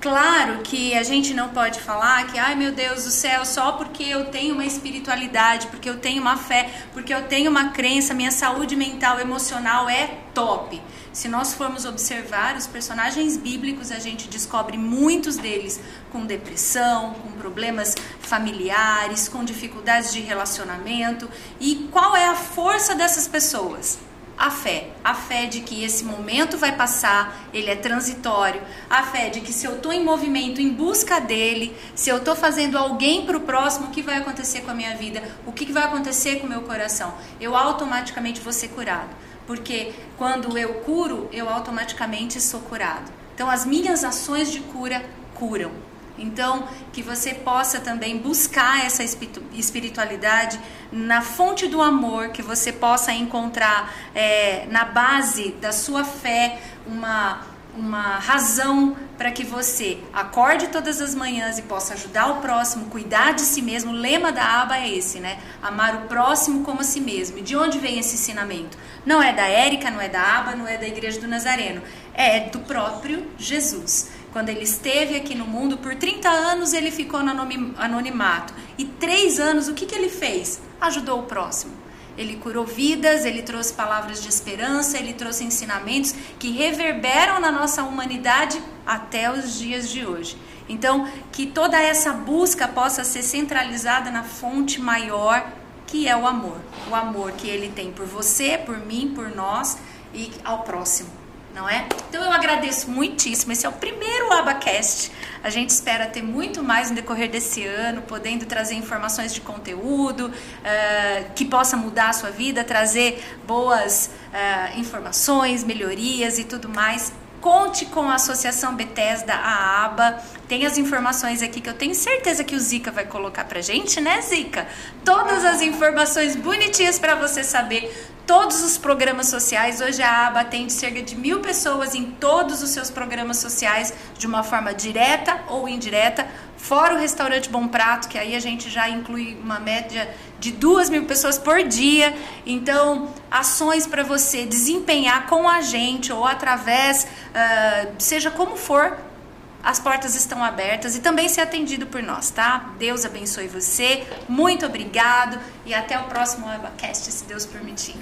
Claro que a gente não pode falar que, ai meu Deus do céu, só porque eu tenho uma espiritualidade, porque eu tenho uma fé, porque eu tenho uma crença, minha saúde mental, emocional é top. Se nós formos observar os personagens bíblicos, a gente descobre muitos deles com depressão, com problemas familiares, com dificuldades de relacionamento. E qual é a força dessas pessoas? A fé. A fé de que esse momento vai passar, ele é transitório. A fé de que se eu estou em movimento em busca dele, se eu estou fazendo alguém para o próximo, o que vai acontecer com a minha vida? O que vai acontecer com o meu coração? Eu automaticamente vou ser curado porque quando eu curo, eu automaticamente sou curado. Então, as minhas ações de cura curam. Então, que você possa também buscar essa espiritualidade na fonte do amor, que você possa encontrar é, na base da sua fé uma uma razão para que você acorde todas as manhãs e possa ajudar o próximo, cuidar de si mesmo. O lema da aba é esse, né? Amar o próximo como a si mesmo. E de onde vem esse ensinamento? Não é da Érica, não é da aba, não é da Igreja do Nazareno. É do próprio Jesus. Quando ele esteve aqui no mundo, por 30 anos ele ficou no anonimato. E três anos, o que, que ele fez? Ajudou o próximo ele curou vidas, ele trouxe palavras de esperança, ele trouxe ensinamentos que reverberam na nossa humanidade até os dias de hoje. Então, que toda essa busca possa ser centralizada na fonte maior que é o amor. O amor que ele tem por você, por mim, por nós e ao próximo não é? Então eu agradeço muitíssimo. Esse é o primeiro Abacast. A gente espera ter muito mais no decorrer desse ano, podendo trazer informações de conteúdo uh, que possa mudar a sua vida, trazer boas uh, informações, melhorias e tudo mais. Conte com a Associação Bethesda, a ABA. Tem as informações aqui que eu tenho certeza que o Zica vai colocar pra gente, né, Zica? Todas as informações bonitinhas para você saber todos os programas sociais. Hoje a aba atende cerca de mil pessoas em todos os seus programas sociais, de uma forma direta ou indireta, fora o restaurante Bom Prato, que aí a gente já inclui uma média de duas mil pessoas por dia. Então, ações para você desempenhar com a gente ou através, uh, seja como for, as portas estão abertas e também ser atendido por nós, tá? Deus abençoe você, muito obrigado e até o próximo Webcast, se Deus permitir.